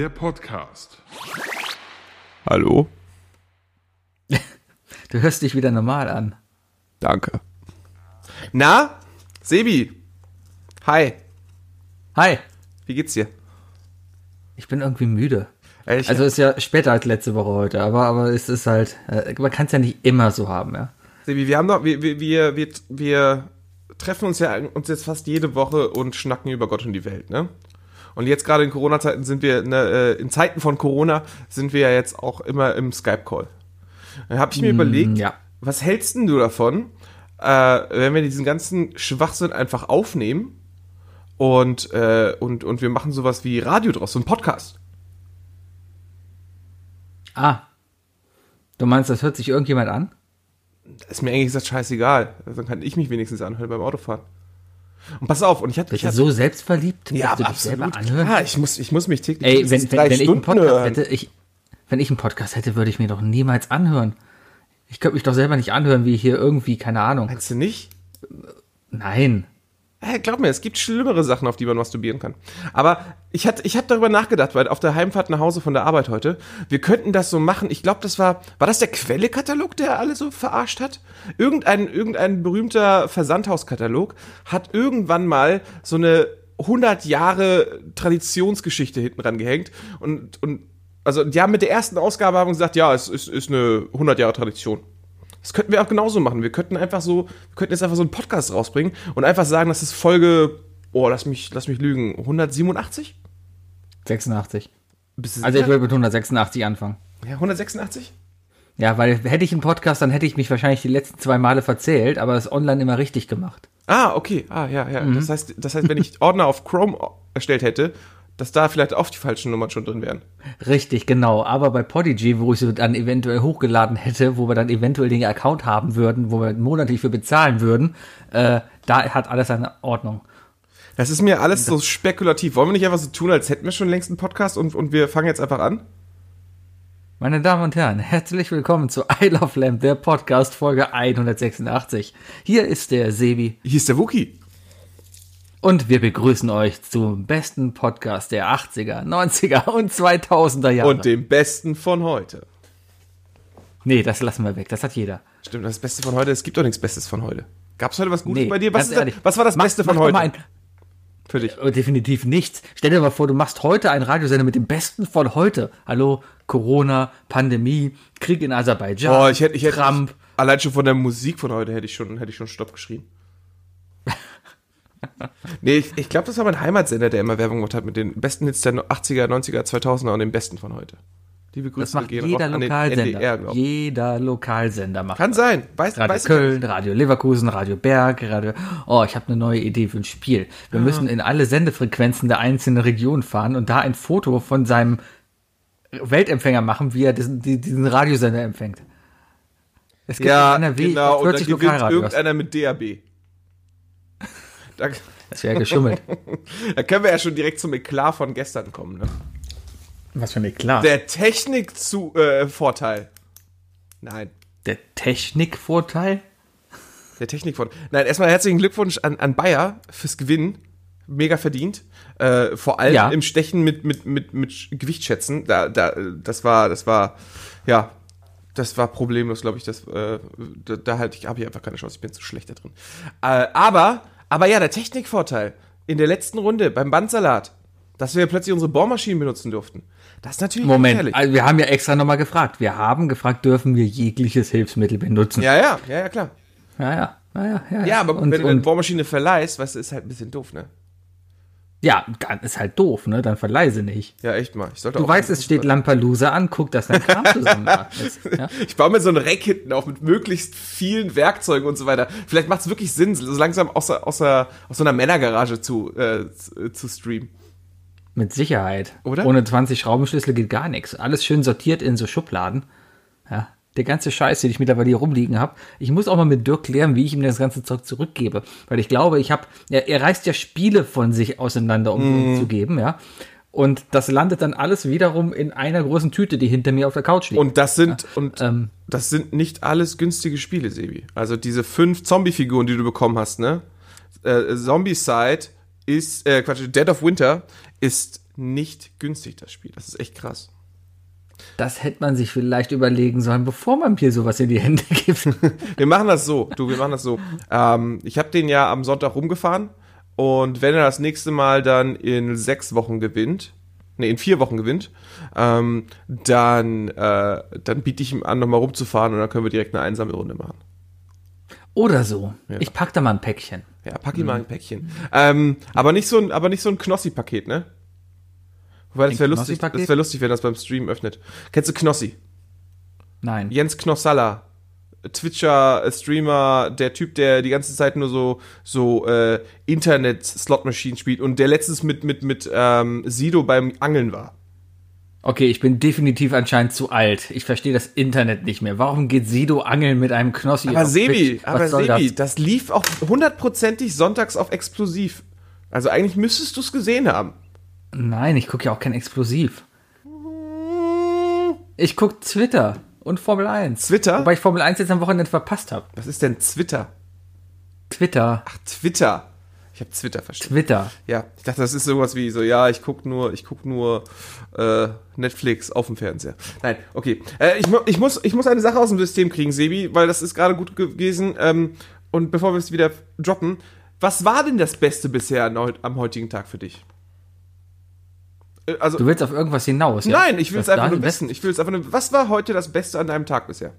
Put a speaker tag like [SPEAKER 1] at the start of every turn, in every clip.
[SPEAKER 1] Der Podcast.
[SPEAKER 2] Hallo?
[SPEAKER 3] Du hörst dich wieder normal an.
[SPEAKER 2] Danke. Na, Sebi. Hi.
[SPEAKER 3] Hi,
[SPEAKER 2] Wie geht's dir?
[SPEAKER 3] ich bin irgendwie müde.
[SPEAKER 2] Ey, ich-
[SPEAKER 3] Also ist ja später als letzte Woche heute, aber, aber es ist halt, äh, man kann es ja nicht immer so haben, ja.
[SPEAKER 2] Sebi, wir haben doch, wir, wir, wir, wir, wir treffen uns ja uns jetzt fast jede Woche und schnacken über Gott und die Welt, ne? Und jetzt gerade in Corona-Zeiten sind wir, ne, äh, in Zeiten von Corona sind wir ja jetzt auch immer im Skype-Call. Dann habe ich mir überlegt,
[SPEAKER 3] ja.
[SPEAKER 2] was hältst denn du davon, äh, wenn wir diesen ganzen Schwachsinn einfach aufnehmen und, äh, und, und wir machen sowas wie Radio draus, so ein Podcast.
[SPEAKER 3] Ah, du meinst, das hört sich irgendjemand an?
[SPEAKER 2] Ist mir eigentlich gesagt scheißegal. Dann kann ich mich wenigstens anhören beim Autofahren. Und pass auf, und ich hatte. Ich
[SPEAKER 3] du so selbstverliebt,
[SPEAKER 2] ja,
[SPEAKER 3] dass du dich
[SPEAKER 2] absolut.
[SPEAKER 3] selber anhören?
[SPEAKER 2] Ja, ich muss, ich muss mich täglich
[SPEAKER 3] Ey, wenn, wenn, wenn ich einen Podcast
[SPEAKER 2] hören.
[SPEAKER 3] hätte, ich, wenn ich einen Podcast hätte, würde ich mir doch niemals anhören. Ich könnte mich doch selber nicht anhören, wie hier irgendwie, keine Ahnung.
[SPEAKER 2] Meinst du nicht?
[SPEAKER 3] Nein.
[SPEAKER 2] Glaub mir, es gibt schlimmere Sachen, auf die man masturbieren kann. Aber ich hatte, ich hab darüber nachgedacht, weil auf der Heimfahrt nach Hause von der Arbeit heute, wir könnten das so machen. Ich glaube, das war, war das der Quelle-Katalog, der alle so verarscht hat? Irgendein, irgendein berühmter Versandhauskatalog hat irgendwann mal so eine 100 Jahre Traditionsgeschichte hinten ran gehängt und, und, also, die haben mit der ersten Ausgabe haben gesagt, ja, es ist, ist eine 100 Jahre Tradition. Das könnten wir auch genauso machen. Wir könnten einfach so, wir könnten jetzt einfach so einen Podcast rausbringen und einfach sagen, das ist Folge, oh, lass mich, lass mich lügen, 187?
[SPEAKER 3] 86.
[SPEAKER 2] Bist du
[SPEAKER 3] Also ich würde mit 186 anfangen.
[SPEAKER 2] ja, 186?
[SPEAKER 3] Ja, weil hätte ich einen Podcast, dann hätte ich mich wahrscheinlich die letzten zwei Male verzählt, aber es online immer richtig gemacht.
[SPEAKER 2] Ah, okay. Ah, ja, ja.
[SPEAKER 3] Mhm.
[SPEAKER 2] Das heißt, das heißt, wenn ich Ordner auf Chrome erstellt hätte, dass da vielleicht auch die falschen Nummern schon drin wären.
[SPEAKER 3] Richtig, genau. Aber bei Podigy, wo ich sie dann eventuell hochgeladen hätte, wo wir dann eventuell den Account haben würden, wo wir monatlich für bezahlen würden, äh, da hat alles eine Ordnung.
[SPEAKER 2] Das ist mir alles so spekulativ. Wollen wir nicht einfach so tun, als hätten wir schon längst einen Podcast und, und wir fangen jetzt einfach an?
[SPEAKER 3] Meine Damen und Herren, herzlich willkommen zu I Love Lamp, der Podcast Folge 186. Hier ist der Sebi
[SPEAKER 2] Hier ist der Wookie.
[SPEAKER 3] Und wir begrüßen euch zum besten Podcast der 80er, 90er und 2000er Jahre.
[SPEAKER 2] Und dem Besten von heute.
[SPEAKER 3] nee, das lassen wir weg, das hat jeder.
[SPEAKER 2] Stimmt, das Beste von heute, es gibt doch nichts Bestes von heute. Gab es heute was Gutes
[SPEAKER 3] Nee,
[SPEAKER 2] bei dir? Was,
[SPEAKER 3] ehrlich.
[SPEAKER 2] was war das
[SPEAKER 3] Mach-
[SPEAKER 2] Beste von heute?
[SPEAKER 3] ein-
[SPEAKER 2] Für dich.
[SPEAKER 3] Oh, Definitiv nichts. Stell dir mal vor, du machst heute einen Radiosender mit dem Besten von heute. Hallo, Corona, Pandemie, Krieg in Aserbaidschan,
[SPEAKER 2] Oh, ich hätte, ich hätte
[SPEAKER 3] Trump.
[SPEAKER 2] allein schon von der Musik von heute hätte ich schon, hätte ich schon Stopp geschrien. nee, ich, ich glaube, das war mein Heimatsender, der immer Werbung gemacht hat mit den besten Hits der 80er, 90er, 2000er und den besten von heute. Liebe Grüße
[SPEAKER 3] Das macht jeder Lokalsender.
[SPEAKER 2] NDR,
[SPEAKER 3] jeder Lokalsender macht
[SPEAKER 2] Kann
[SPEAKER 3] das.
[SPEAKER 2] sein. Weiß,
[SPEAKER 3] Radio
[SPEAKER 2] weiß
[SPEAKER 3] Köln, Radio Leverkusen, Radio Berg, Radio. Oh, ich habe eine neue Idee für ein Spiel. Wir müssen in alle Sendefrequenzen der einzelnen Regionen fahren und da ein Foto von seinem Weltempfänger machen, wie er diesen, die- diesen Radiosender empfängt. Es gibt
[SPEAKER 2] Ja,
[SPEAKER 3] in NRW
[SPEAKER 2] genau. Und dann
[SPEAKER 3] 40 Lokalradios.
[SPEAKER 2] irgendeiner mit DAB. Da,
[SPEAKER 3] Das wäre geschummelt.
[SPEAKER 2] da können wir ja schon direkt zum Eklat von gestern kommen. Ne?
[SPEAKER 3] Was für eine klar.
[SPEAKER 2] Der Technik-Vorteil. Äh. Nein.
[SPEAKER 3] Der Technikvorteil?
[SPEAKER 2] Der Technikvorteil. Nein, erstmal herzlichen Glückwunsch an, an Bayer fürs Gewinnen. Mega verdient. Äh, vor allem
[SPEAKER 3] Ja.
[SPEAKER 2] im Stechen mit, mit, mit, mit Gewichtsschätzen. Da, da, das war, das war, ja, das war problemlos, glaube ich. Das, äh, da, da halt, ich habe hier einfach keine Chance, ich bin zu schlecht da drin. Äh, aber, aber ja, der Technikvorteil in der letzten Runde beim Bandsalat, dass wir plötzlich unsere Bohrmaschinen benutzen durften. Das ist natürlich
[SPEAKER 3] Moment, also wir haben ja extra nochmal gefragt. Wir haben gefragt, dürfen wir jegliches Hilfsmittel benutzen?
[SPEAKER 2] Ja, ja, ja, ja, klar.
[SPEAKER 3] ja, ja, ja, ja. ja,
[SPEAKER 2] Ja, aber
[SPEAKER 3] und,
[SPEAKER 2] wenn du eine Bohrmaschine verleihst, weißt du, ist halt ein bisschen doof, ne?
[SPEAKER 3] Ja, ist halt doof, ne? Dann verleise nicht.
[SPEAKER 2] Ja, echt mal. Ich sollte
[SPEAKER 3] Du
[SPEAKER 2] auch
[SPEAKER 3] weißt, es steht Lampelusa an, guck, dass dein Kram zusammen ist. Ja?
[SPEAKER 2] Ich baue mir so ein Rack hinten auf mit möglichst vielen Werkzeugen und so weiter. Vielleicht macht es wirklich Sinn, so langsam aus, aus, aus so einer Männergarage zu, äh, zu, zu streamen.
[SPEAKER 3] Mit Sicherheit.
[SPEAKER 2] Oder?
[SPEAKER 3] Ohne 20 Schraubenschlüssel geht gar nichts. Alles schön sortiert in so Schubladen. Ja. Der ganze Scheiß, den ich mittlerweile hier rumliegen habe. Ich muss auch mal mit Dirk klären, wie ich ihm das ganze Zeug zurückgebe. Weil ich glaube, ich habe, er, er reißt ja Spiele von sich auseinander, um uns zu geben, ja. Und das landet dann alles wiederum in einer großen Tüte, die hinter mir auf der Couch liegt.
[SPEAKER 2] Und das sind, und
[SPEAKER 3] ähm.
[SPEAKER 2] das sind nicht alles günstige Spiele, Sebi. Also diese fünf Zombie-Figuren, die du bekommen hast, ne? Äh, Zombie-Side ist, äh, Quatsch, Dead of Winter ist nicht günstig, das Spiel. Das ist echt krass.
[SPEAKER 3] Das hätte man sich vielleicht überlegen sollen, bevor man mir sowas in die Hände gibt.
[SPEAKER 2] Wir machen das so, du, wir machen das so. Ähm, ich habe den ja am Sonntag rumgefahren und wenn er das nächste Mal dann in sechs Wochen gewinnt, nee, in vier Wochen gewinnt, ähm, dann, äh, dann biete ich ihm an, nochmal rumzufahren und dann können wir direkt eine einsame Runde machen.
[SPEAKER 3] Oder so.
[SPEAKER 2] Ja.
[SPEAKER 3] Ich pack da mal ein Päckchen.
[SPEAKER 2] Ja, pack ihm mal ein Päckchen. Ähm, aber nicht so ein, aber nicht so ein Knossi-Paket, ne? Wobei, das wäre lustig, das wäre lustig, wenn das beim Stream öffnet. Kennst du Knossi?
[SPEAKER 3] Nein.
[SPEAKER 2] Jens Knossalla. Twitcher, äh, Streamer, der Typ, der die ganze Zeit nur so, so äh, Internet-Slot-Maschinen spielt und der letztens mit, mit, mit ähm, Sido beim Angeln war.
[SPEAKER 3] Okay, ich bin definitiv anscheinend zu alt. Ich verstehe das Internet nicht mehr. Warum geht Sido angeln mit einem Knossi?
[SPEAKER 2] Aber Sebi, aber Sebi,
[SPEAKER 3] das?
[SPEAKER 2] das? lief auch hundertprozentig sonntags auf Explosiv. Also eigentlich müsstest du es gesehen haben.
[SPEAKER 3] Nein, ich gucke ja auch kein Explosiv. Ich gucke Twitter und Formel 1.
[SPEAKER 2] Twitter?
[SPEAKER 3] Wobei ich Formel 1 jetzt am Wochenende verpasst habe.
[SPEAKER 2] Was ist denn Twitter?
[SPEAKER 3] Twitter.
[SPEAKER 2] Ach, Twitter. Ich habe Twitter verstanden.
[SPEAKER 3] Twitter.
[SPEAKER 2] Ja, ich dachte, das ist sowas wie so, ja, ich guck nur, ich guck nur äh, Netflix auf dem Fernseher. Nein, okay. Äh, ich, ich, muss, ich muss eine Sache aus dem System kriegen, Sebi, weil das ist gerade gut gewesen. Ähm, und bevor wir es wieder droppen, was war denn das Beste bisher am heutigen Tag für dich? Äh, Also,
[SPEAKER 3] Du willst auf irgendwas hinaus, ja?
[SPEAKER 2] nein, ich will es einfach nur wissen. Ich will es einfach nur, was war heute das Beste an deinem Tag bisher?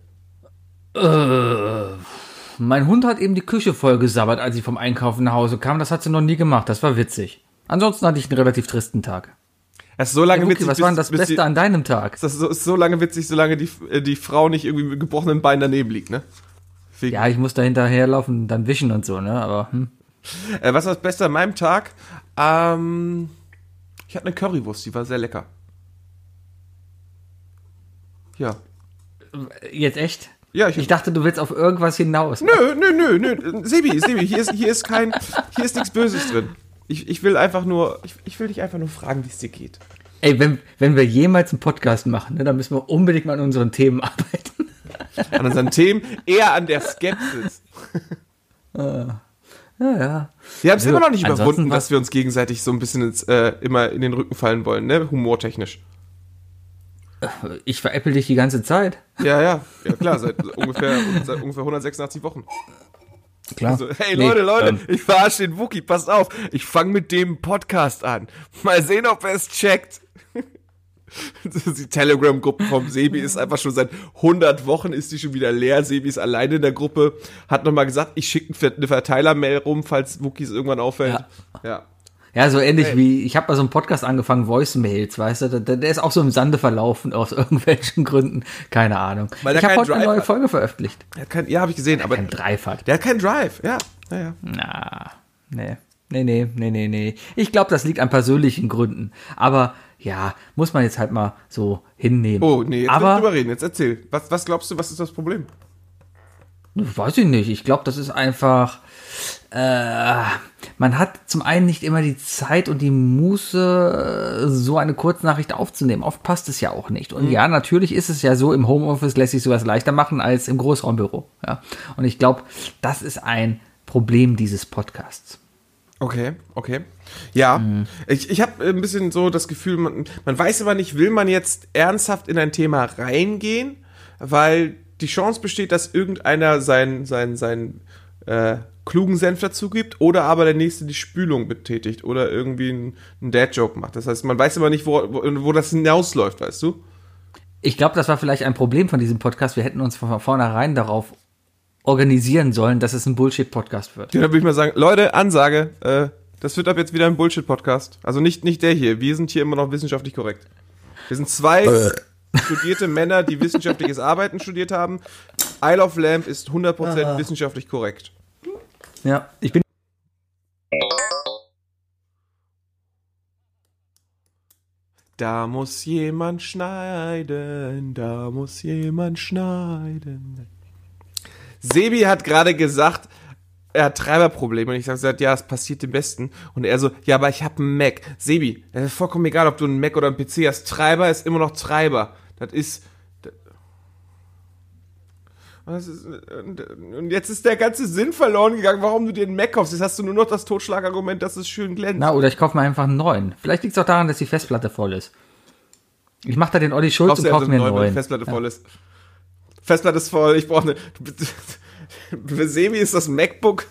[SPEAKER 3] Mein Hund hat eben die Küche vollgesabbert, als ich vom Einkaufen nach Hause kam. Das hat sie noch nie gemacht. Das war witzig. Ansonsten hatte ich einen relativ tristen Tag.
[SPEAKER 2] Es ist so lange
[SPEAKER 3] Hey, Wookie,
[SPEAKER 2] witzig,
[SPEAKER 3] was war denn das Beste
[SPEAKER 2] die,
[SPEAKER 3] an deinem Tag?
[SPEAKER 2] Das ist so, ist so lange witzig, solange die, äh, die Frau nicht irgendwie mit gebrochenen Beinen daneben liegt, ne? Wegen-
[SPEAKER 3] Ja, ich muss da hinterherlaufen, dann wischen und so, ne? Aber hm.
[SPEAKER 2] Äh, was war das Beste an meinem Tag? Ähm, ich hatte eine Currywurst, die war sehr lecker. Ja.
[SPEAKER 3] jetzt echt?
[SPEAKER 2] Ja, ich,
[SPEAKER 3] Ich dachte, du willst auf irgendwas hinaus.
[SPEAKER 2] Nö, nö, nö, nö. Sebi, Sebi, hier ist, hier ist kein, hier ist nichts Böses drin. Ich, ich will einfach nur, ich, ich will dich einfach nur fragen, wie es dir geht.
[SPEAKER 3] Ey, wenn, wenn wir jemals einen Podcast machen, ne, dann müssen wir unbedingt mal an unseren Themen arbeiten.
[SPEAKER 2] An unseren Themen, eher an der Skepsis.
[SPEAKER 3] Ja, ja.
[SPEAKER 2] Wir haben es
[SPEAKER 3] Nö,
[SPEAKER 2] immer noch nicht überwunden, dass wir uns gegenseitig so ein bisschen ins, äh, immer in den Rücken fallen wollen, ne? Humortechnisch.
[SPEAKER 3] Ich veräpple dich die ganze Zeit.
[SPEAKER 2] Ja, ja, ja klar, seit ungefähr, seit ungefähr 186 Wochen.
[SPEAKER 3] Klar.
[SPEAKER 2] Also, hey
[SPEAKER 3] Nee,
[SPEAKER 2] Leute, Leute,
[SPEAKER 3] ähm,
[SPEAKER 2] ich verarsche den Wookie, passt auf. Ich fange mit dem Podcast an. Mal sehen, ob er es checkt. Die Telegram-Gruppe vom Sebi ist einfach schon seit 100 Wochen ist die schon wieder leer. Sebi ist alleine in der Gruppe. Hat nochmal gesagt, ich schicke eine Verteiler-Mail rum, falls Wookies irgendwann auffällt. Ja.
[SPEAKER 3] Ja, so ähnlich
[SPEAKER 2] Hey.
[SPEAKER 3] wie, ich habe mal so einen Podcast angefangen, Voicemails, weißt du, der, der ist auch so im Sande verlaufen, aus irgendwelchen Gründen, keine Ahnung.
[SPEAKER 2] Weil der
[SPEAKER 3] ich habe
[SPEAKER 2] keinen
[SPEAKER 3] heute eine
[SPEAKER 2] Drive
[SPEAKER 3] neue
[SPEAKER 2] hat.
[SPEAKER 3] Folge veröffentlicht.
[SPEAKER 2] Er hat kein, ja, habe ich gesehen, aber
[SPEAKER 3] Kein Drive hat.
[SPEAKER 2] der hat keinen Drive. Ja, ja, ja.
[SPEAKER 3] Na, nee. Nee, nee, nee, nee, nee. Ich glaube, das liegt an persönlichen Gründen. Aber ja, muss man jetzt halt mal so hinnehmen.
[SPEAKER 2] Oh, nee, jetzt
[SPEAKER 3] Aber
[SPEAKER 2] drüber reden. Jetzt erzähl. Was, was glaubst du, was ist das Problem?
[SPEAKER 3] Weiß ich nicht. Ich glaube, das ist einfach. Äh, man hat zum einen nicht immer die Zeit und die Muße, so eine Kurznachricht aufzunehmen. Oft passt es ja auch nicht. Und ja, natürlich ist es ja so, im Homeoffice lässt sich sowas leichter machen als im Großraumbüro. Ja. Und ich glaube, das ist ein Problem dieses Podcasts.
[SPEAKER 2] Okay, okay. Ja, ich, ich habe ein bisschen so das Gefühl, man, man weiß aber nicht, will man jetzt ernsthaft in ein Thema reingehen, weil die Chance besteht, dass irgendeiner seinen sein, sein, äh, klugen Senf dazu gibt oder aber der nächste die Spülung betätigt oder irgendwie einen, einen Dad-Joke macht. Das heißt, man weiß immer nicht, wo, wo, wo das hinausläuft, weißt du?
[SPEAKER 3] Ich glaube, das war vielleicht ein Problem von diesem Podcast. Wir hätten uns von vornherein darauf organisieren sollen, dass es ein Bullshit-Podcast wird.
[SPEAKER 2] Ja, dann würde ich mal sagen, Leute, Ansage, äh, das wird ab jetzt wieder ein Bullshit-Podcast. Also nicht, nicht der hier. Wir sind hier immer noch wissenschaftlich korrekt. Wir sind zwei studierte Männer, die wissenschaftliches Arbeiten studiert haben. Isle of Lamp ist 100% wissenschaftlich korrekt.
[SPEAKER 3] Ja, ich bin.
[SPEAKER 2] Da muss jemand schneiden, da muss jemand schneiden. Sebi hat gerade gesagt, er hat Treiberprobleme. Und ich habe gesagt, ja, es passiert dem Besten. Und er so, ja, aber ich habe einen Mac. Sebi, das ist vollkommen egal, ob du einen Mac oder einen PC hast. Treiber ist immer noch Treiber. Das ist... Was ist, und, jetzt ist der ganze Sinn verloren gegangen, warum du dir einen Mac kaufst. Jetzt hast du nur noch das Totschlagargument, dass es schön glänzt.
[SPEAKER 3] Na, oder ich kaufe mir einfach einen neuen. Vielleicht liegt es auch daran, dass die Festplatte voll ist. Ich mache da den Olli Schulz
[SPEAKER 2] Kaufst
[SPEAKER 3] und kaufe
[SPEAKER 2] also
[SPEAKER 3] mir
[SPEAKER 2] einen neuen, wenn die. Festplatte voll ist. Festplatte ist voll, ich brauche eine. Für Sebi ist das MacBook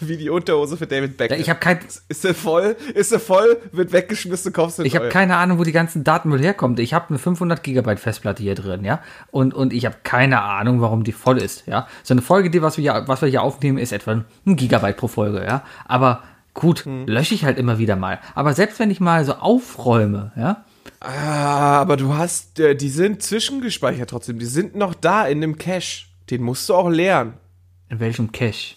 [SPEAKER 2] wie die Unterhose für David Beckham.
[SPEAKER 3] Ich habe kein,
[SPEAKER 2] ist er voll, ist er voll, wird weggeschmissen, kaufst du
[SPEAKER 3] ich habe keine Ahnung, wo die ganzen Datenmüll herkommt. Ich habe eine 500 Gigabyte Festplatte hier drin, ja, und und ich habe keine Ahnung, warum die voll ist, ja. So eine Folge, die was wir hier, was wir hier aufnehmen, ist etwa ein Gigabyte pro Folge, ja. Aber gut,
[SPEAKER 2] Hm.
[SPEAKER 3] lösche ich halt immer wieder mal. Aber selbst wenn ich mal so aufräume, ja,
[SPEAKER 2] Ah, aber du hast, äh, die sind zwischengespeichert trotzdem. Die sind noch da in dem Cache. Den musst du auch leeren.
[SPEAKER 3] in welchem Cache?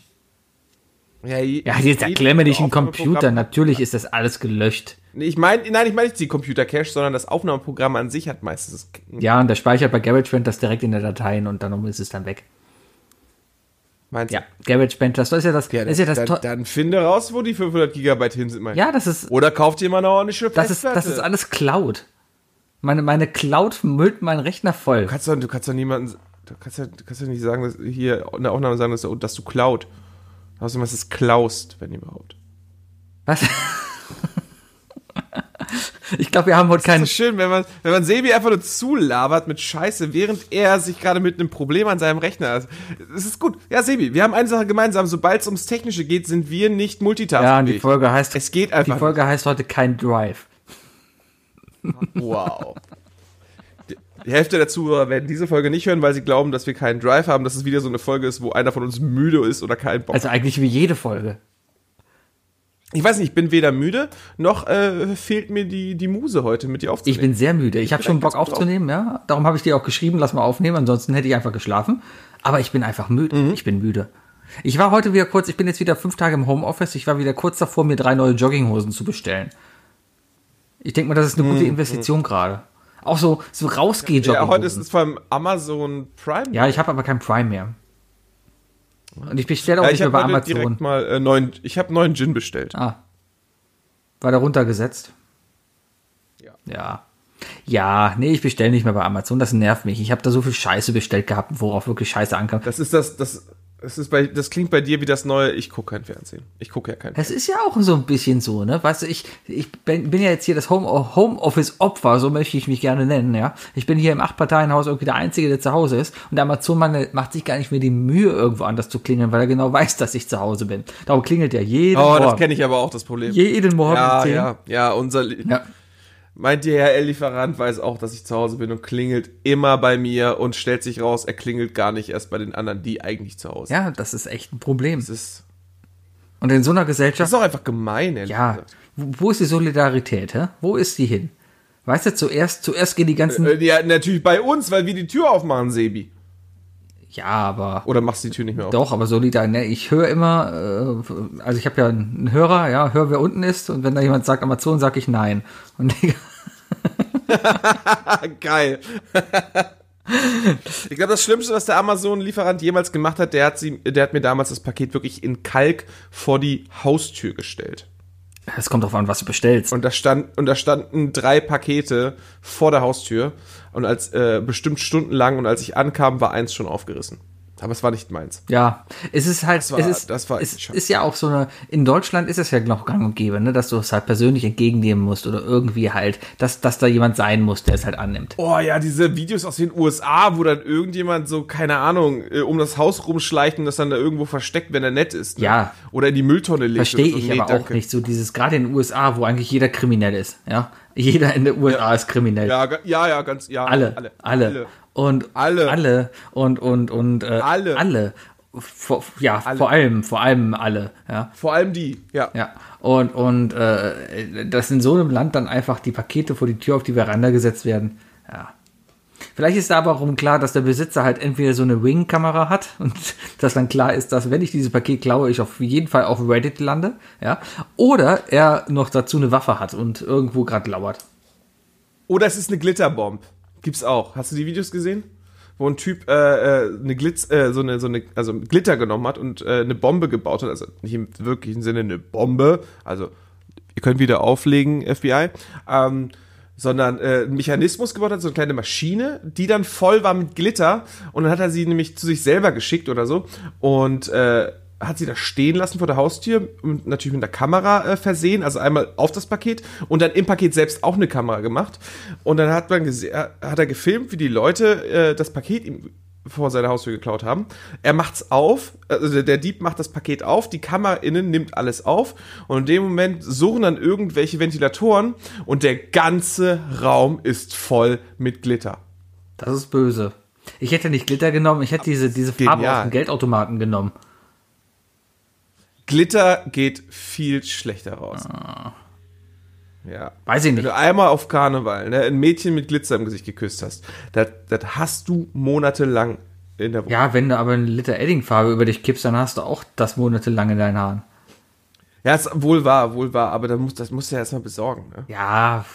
[SPEAKER 2] Ja, je-
[SPEAKER 3] Ja, jetzt erklär mir nicht einen Computer. Natürlich ist das alles gelöscht.
[SPEAKER 2] Ich meine, nein, ich meine nicht die Computer-Cache, sondern das Aufnahmeprogramm an sich hat meistens.
[SPEAKER 3] Ja, und der speichert bei GarageBand das direkt in der Dateien und dann ist es dann weg.
[SPEAKER 2] Meinst
[SPEAKER 3] Ja, GarageBand, das ist ja das,
[SPEAKER 2] Ja,
[SPEAKER 3] ist ja das
[SPEAKER 2] dann, dann finde raus, wo die 500 Gigabyte hin sind. Mein.
[SPEAKER 3] Ja, das ist,
[SPEAKER 2] Oder kauft dir mal eine ordentliche
[SPEAKER 3] das ist, das ist alles Cloud. Meine, meine Cloud müllt meinen Rechner voll.
[SPEAKER 2] Du kannst doch, du kannst doch niemanden, du kannst ja, du kannst ja nicht sagen, dass hier in der Aufnahme sagen, dass du, dass du klaut. Außerdem, was ist klaust, wenn überhaupt.
[SPEAKER 3] Was? ich glaube, wir haben heute
[SPEAKER 2] Das
[SPEAKER 3] keinen.
[SPEAKER 2] ist so schön, wenn man, wenn man Sebi einfach nur zulabert mit Scheiße, während er sich gerade mit einem Problem an seinem Rechner hat. Es ist gut. Ja, Sebi, wir haben eine Sache gemeinsam. Sobald es ums Technische geht, sind wir nicht multitasking.
[SPEAKER 3] Ja, und die Folge heißt,
[SPEAKER 2] Es geht
[SPEAKER 3] die
[SPEAKER 2] einfach.
[SPEAKER 3] Folge heißt heute kein Drive.
[SPEAKER 2] Wow. Die- Hälfte der Zuhörer werden diese Folge nicht hören, weil sie glauben, dass wir keinen Drive haben, dass es wieder so eine Folge ist, wo einer von uns müde ist oder keinen Bock.
[SPEAKER 3] Also eigentlich wie jede Folge.
[SPEAKER 2] ich weiß nicht, ich bin weder müde, noch äh, fehlt mir die, die Muse heute mit dir
[SPEAKER 3] Ich
[SPEAKER 2] aufzunehmen.
[SPEAKER 3] bin sehr müde. Ich habe schon Bock aufzunehmen, ja. Darum habe ich dir auch geschrieben, lass mal aufnehmen, ansonsten hätte ich einfach geschlafen. Aber ich bin einfach müde.
[SPEAKER 2] Mhm.
[SPEAKER 3] Ich bin müde. Ich war heute wieder kurz, ich bin jetzt wieder fünf Tage im Homeoffice, ich war wieder kurz davor, mir drei neue Jogginghosen zu bestellen. Ich denke mal, das ist eine gute Investition gerade. Auch so, so rausgeh
[SPEAKER 2] Mhm. ja, heute ist es vom Amazon Prime.
[SPEAKER 3] Ja, ich habe aber kein Prime mehr. Und ich bestelle auch
[SPEAKER 2] Ja,
[SPEAKER 3] nicht
[SPEAKER 2] ich
[SPEAKER 3] mehr bei
[SPEAKER 2] heute direkt
[SPEAKER 3] Amazon.
[SPEAKER 2] mal äh, neuen, ich habe neuen Gin bestellt.
[SPEAKER 3] Ah. War da runtergesetzt?
[SPEAKER 2] Ja.
[SPEAKER 3] Ja. Ja, nee, ich bestelle nicht mehr bei Amazon, das nervt mich. Ich habe da so viel Scheiße bestellt gehabt, worauf wirklich Scheiße ankam.
[SPEAKER 2] Das ist das, das, das ist bei, das klingt bei dir wie das neue, ich gucke kein Fernsehen. Ich gucke ja kein
[SPEAKER 3] Es ist ja auch so ein bisschen so, ne? Weißt du, ich, ich bin, bin ja jetzt hier das Home, Homeoffice-Opfer, so möchte ich mich gerne nennen, ja? Ich bin hier im Acht-Parteien-Haus irgendwie der Einzige, der zu Hause ist. Und der Amazon-Mann macht sich gar nicht mehr die Mühe, irgendwo anders zu klingeln, weil er genau weiß, dass ich zu Hause bin. Darum klingelt er jeden
[SPEAKER 2] Oh, das
[SPEAKER 3] Morgen.
[SPEAKER 2] kenne ich aber auch, das Problem.
[SPEAKER 3] Jeden Morgen
[SPEAKER 2] ja,
[SPEAKER 3] 10.
[SPEAKER 2] ja, ja, unser,
[SPEAKER 3] Ja.
[SPEAKER 2] Meint ihr Herr Lieferant weiß auch, dass ich zu Hause bin und klingelt immer bei mir und stellt sich raus, er klingelt gar nicht erst bei den anderen, die eigentlich zu Hause sind.
[SPEAKER 3] ja, das ist echt ein Problem.
[SPEAKER 2] Das ist,
[SPEAKER 3] Und in so einer
[SPEAKER 2] das
[SPEAKER 3] Gesellschaft
[SPEAKER 2] ist auch einfach gemein, ehrlich
[SPEAKER 3] Ja,
[SPEAKER 2] gesagt.
[SPEAKER 3] wo wo ist die Solidarität, hä? Wo ist die hin? Weißt du, zuerst, zuerst gehen die ganzen.
[SPEAKER 2] Äh, Ja, natürlich bei uns, weil wir die Tür aufmachen, Sebi.
[SPEAKER 3] Ja, aber.
[SPEAKER 2] Oder machst du die Tür nicht mehr auf?
[SPEAKER 3] Doch, aber Solidarität. Ne, ich höre immer, äh, also ich habe ja einen Hörer, ja, hör, wer unten ist. Und wenn da jemand sagt Amazon, sage ich nein. Und
[SPEAKER 2] Geil. ich glaube, das Schlimmste, was der Amazon-Lieferant jemals gemacht hat, der hat, sie, der hat mir damals das Paket wirklich in Kalk vor die Haustür gestellt.
[SPEAKER 3] Es kommt drauf an, was du bestellst.
[SPEAKER 2] Und da, stand, und da standen drei Pakete vor der Haustür und als äh, bestimmt stundenlang und als ich ankam, war eins schon aufgerissen. Aber es war nicht meins.
[SPEAKER 3] Ja, es ist halt,
[SPEAKER 2] war-
[SPEAKER 3] es ist,
[SPEAKER 2] das war
[SPEAKER 3] es ist ja auch so eine, in Deutschland ist es ja noch gang und gäbe, ne, dass du es halt persönlich entgegennehmen musst oder irgendwie halt, dass, dass da jemand sein muss, der es halt annimmt.
[SPEAKER 2] Oh ja, diese Videos aus den USA, wo dann irgendjemand so, keine Ahnung, äh, um das Haus rumschleicht und das dann da irgendwo versteckt, wenn er nett ist. Ne?
[SPEAKER 3] Ja.
[SPEAKER 2] Oder in die Mülltonne legt.
[SPEAKER 3] Verstehe
[SPEAKER 2] so.
[SPEAKER 3] ich
[SPEAKER 2] Nee,
[SPEAKER 3] aber auch
[SPEAKER 2] danke.
[SPEAKER 3] nicht so dieses, gerade in den USA, wo eigentlich jeder kriminell ist, ja. Jeder in den USA ist kriminell.
[SPEAKER 2] Ja, ja, ja, ganz, ja.
[SPEAKER 3] alle, alle,
[SPEAKER 2] alle.
[SPEAKER 3] Und
[SPEAKER 2] Alle.
[SPEAKER 3] alle und und und äh,
[SPEAKER 2] Alle.
[SPEAKER 3] alle. Vor, ja, vor allem, vor allem alle, ja.
[SPEAKER 2] Vor allem die, ja.
[SPEAKER 3] Ja, und, und äh, dass in so einem Land dann einfach die Pakete vor die Tür auf die Veranda gesetzt werden, ja. Vielleicht ist da aber auch klar, dass der Besitzer halt entweder so eine Wing-Kamera hat und dass dann klar ist, dass wenn ich dieses Paket klaue, ich auf jeden Fall auf Reddit lande, ja. Oder er noch dazu eine Waffe hat und irgendwo gerade lauert.
[SPEAKER 2] Oder es ist eine Glitterbomb. Gibt's auch. Hast du die Videos gesehen? Wo ein Typ äh, äh, eine Glitz, äh, so eine, so eine, also Glitter genommen hat und äh, eine Bombe gebaut hat. Also nicht im wirklichen Sinne eine Bombe. Also, ihr könnt wieder auflegen, FBI. Ähm, sondern äh, einen Mechanismus gebaut hat, so eine kleine Maschine, die dann voll war mit Glitter. Und dann hat er sie nämlich zu sich selber geschickt oder so und äh, hat sie da stehen lassen vor der Haustür und natürlich mit einer Kamera äh, versehen, also einmal auf das Paket und dann im Paket selbst auch eine Kamera gemacht. Und dann hat man gesehen, hat er gefilmt, wie die Leute äh, das Paket ihm vor seiner Haustür geklaut haben. Er macht's auf, also der Dieb macht das Paket auf, die Kamera innen nimmt alles auf und in dem Moment suchen dann irgendwelche Ventilatoren und der ganze Raum ist voll mit Glitter.
[SPEAKER 3] Das ist böse. Ich hätte nicht Glitter genommen, ich hätte diese, diese Farbe
[SPEAKER 2] Genial.
[SPEAKER 3] aus dem Geldautomaten genommen.
[SPEAKER 2] Glitter geht viel schlechter raus. Ja.
[SPEAKER 3] Weiß ich
[SPEAKER 2] Wenn
[SPEAKER 3] nicht.
[SPEAKER 2] du einmal auf Karneval ne, ein Mädchen mit Glitzer im Gesicht geküsst hast, das, das hast du monatelang in der Woche.
[SPEAKER 3] Ja, wenn du aber eine Liter Eddingfarbe über dich kippst, dann hast du auch das monatelang in deinen Haaren.
[SPEAKER 2] Ja, ist wohl wahr, wohl wahr, aber dann muss, das musst du ja erstmal besorgen. Ne?
[SPEAKER 3] Ja,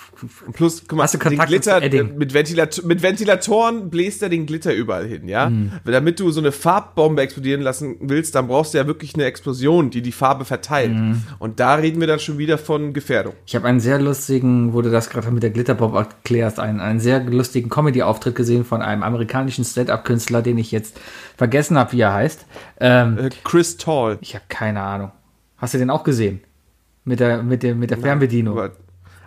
[SPEAKER 2] Und plus, guck mal,
[SPEAKER 3] Hast du
[SPEAKER 2] den Glitter, äh, mit, Ventilat mit Ventilatoren bläst er den Glitter überall hin, ja?
[SPEAKER 3] Hm.
[SPEAKER 2] Damit du so eine Farbbombe explodieren lassen willst, dann brauchst du ja wirklich eine Explosion, die die Farbe verteilt.
[SPEAKER 3] Hm.
[SPEAKER 2] Und da reden wir dann schon wieder von Gefährdung.
[SPEAKER 3] ich habe einen sehr lustigen, wo du das gerade mit der Glitterbomb erklärst, einen, einen sehr lustigen Comedy-Auftritt gesehen von einem amerikanischen Stand-Up-Künstler, den ich jetzt vergessen habe, wie er heißt. Ähm,
[SPEAKER 2] Äh, Chris Tall.
[SPEAKER 3] ich habe keine Ahnung. Hast du den auch gesehen? Mit der, mit der, mit der Fernbedienung.
[SPEAKER 2] Aber,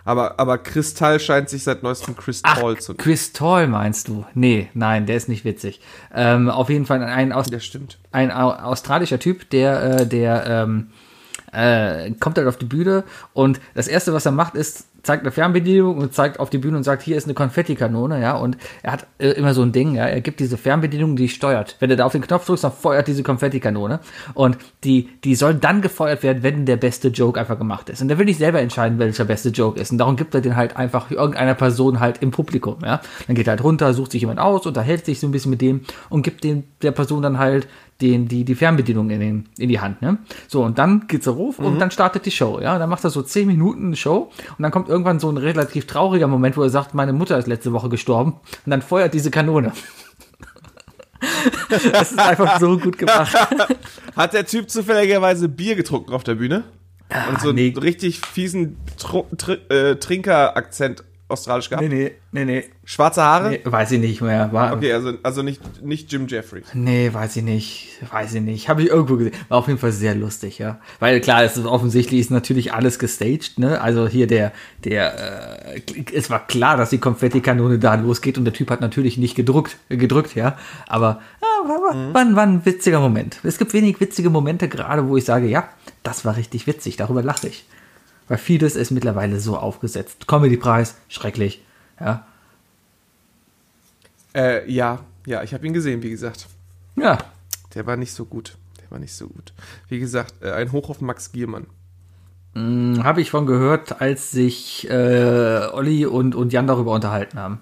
[SPEAKER 2] aber, aber Kristall scheint sich seit neuestem Chris
[SPEAKER 3] Ach,
[SPEAKER 2] Tall zu nennen.
[SPEAKER 3] Chris Tall meinst du? Nee, nein, der ist nicht witzig. Ähm, auf jeden Fall ein, aus, ein au- australischer Typ, der, äh, der ähm, äh, kommt halt auf die Bühne und das erste, was er macht, ist, zeigt eine Fernbedienung und zeigt auf die Bühne und sagt, hier ist eine Konfettikanone, ja, und er hat äh, immer so ein Ding, ja, er gibt diese Fernbedienung, die steuert. Wenn du da auf den Knopf drückst, dann feuert diese Konfettikanone und die, die soll dann gefeuert werden, wenn der beste Joke einfach gemacht ist. Und der will nicht selber entscheiden, welcher beste Joke ist und darum gibt er den halt einfach irgendeiner Person halt im Publikum, ja. Dann geht er halt runter, sucht sich jemand aus, unterhält sich so ein bisschen mit dem und gibt dem, der Person dann halt den, die, die Fernbedienung in, den, in die Hand. Ne? So, und dann geht's er ruf und dann startet die Show. Ja, dann macht er so 10 Minuten eine Show und dann kommt irgendwann so ein relativ trauriger Moment, wo er sagt, meine Mutter ist letzte Woche gestorben und dann feuert diese Kanone. das ist einfach so gut gemacht.
[SPEAKER 2] Hat der Typ zufälligerweise Bier getrunken auf der Bühne? Und so einen
[SPEAKER 3] nee.
[SPEAKER 2] richtig fiesen Tru Tr äh, Trinker-Akzent australisch gehabt?
[SPEAKER 3] nee, nee, nee.
[SPEAKER 2] Schwarze Haare?
[SPEAKER 3] nee weiß ich nicht mehr. War,
[SPEAKER 2] Okay, also, also nicht, nicht Jim Jeffrey.
[SPEAKER 3] Nee, weiß ich nicht. Weiß ich nicht. Habe ich irgendwo gesehen. War auf jeden Fall sehr lustig, ja. Weil klar, es ist offensichtlich ist natürlich alles gestaged, ne? Also hier der, der, äh, es war klar, dass die Konfettikanone da losgeht und der Typ hat natürlich nicht gedrückt, äh, gedrückt, ja. Aber ja, war, war, war, war ein witziger Moment. Es gibt wenig witzige Momente gerade, wo ich sage, ja, das war richtig witzig, darüber lache ich. Weil vieles ist mittlerweile so aufgesetzt. Comedy-Preis, schrecklich, ja.
[SPEAKER 2] Äh, ja, ja, ich habe ihn gesehen, wie gesagt.
[SPEAKER 3] Ja,
[SPEAKER 2] Der war nicht so gut. Der war nicht so gut. Wie gesagt, äh, ein Hoch auf Max Giermann.
[SPEAKER 3] Habe ich von gehört, als sich äh, Olli und, und Jan darüber unterhalten haben.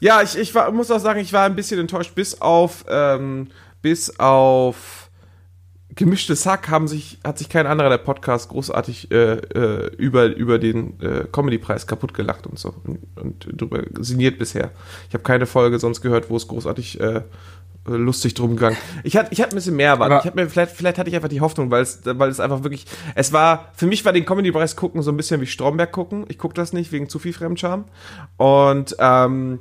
[SPEAKER 2] Ja, ich, ich war, muss auch sagen, ich war ein bisschen enttäuscht, bis auf, ähm, bis auf gemischtes Hack haben sich, hat sich kein anderer der Podcasts großartig äh, äh, über, über den äh, Comedy-Preis kaputt gelacht und so und, und drüber sinniert bisher. Ich habe keine Folge sonst gehört, wo es großartig äh, lustig drum gegangen. Ich hatte ich hatte ein bisschen mehr erwartet. Ich hatte mir vielleicht vielleicht hatte ich einfach die Hoffnung, weil es weil es einfach wirklich es war für mich war den Comedy Preis gucken so ein bisschen wie Stromberg gucken. Ich gucke das nicht wegen zu viel Fremdscham und ähm,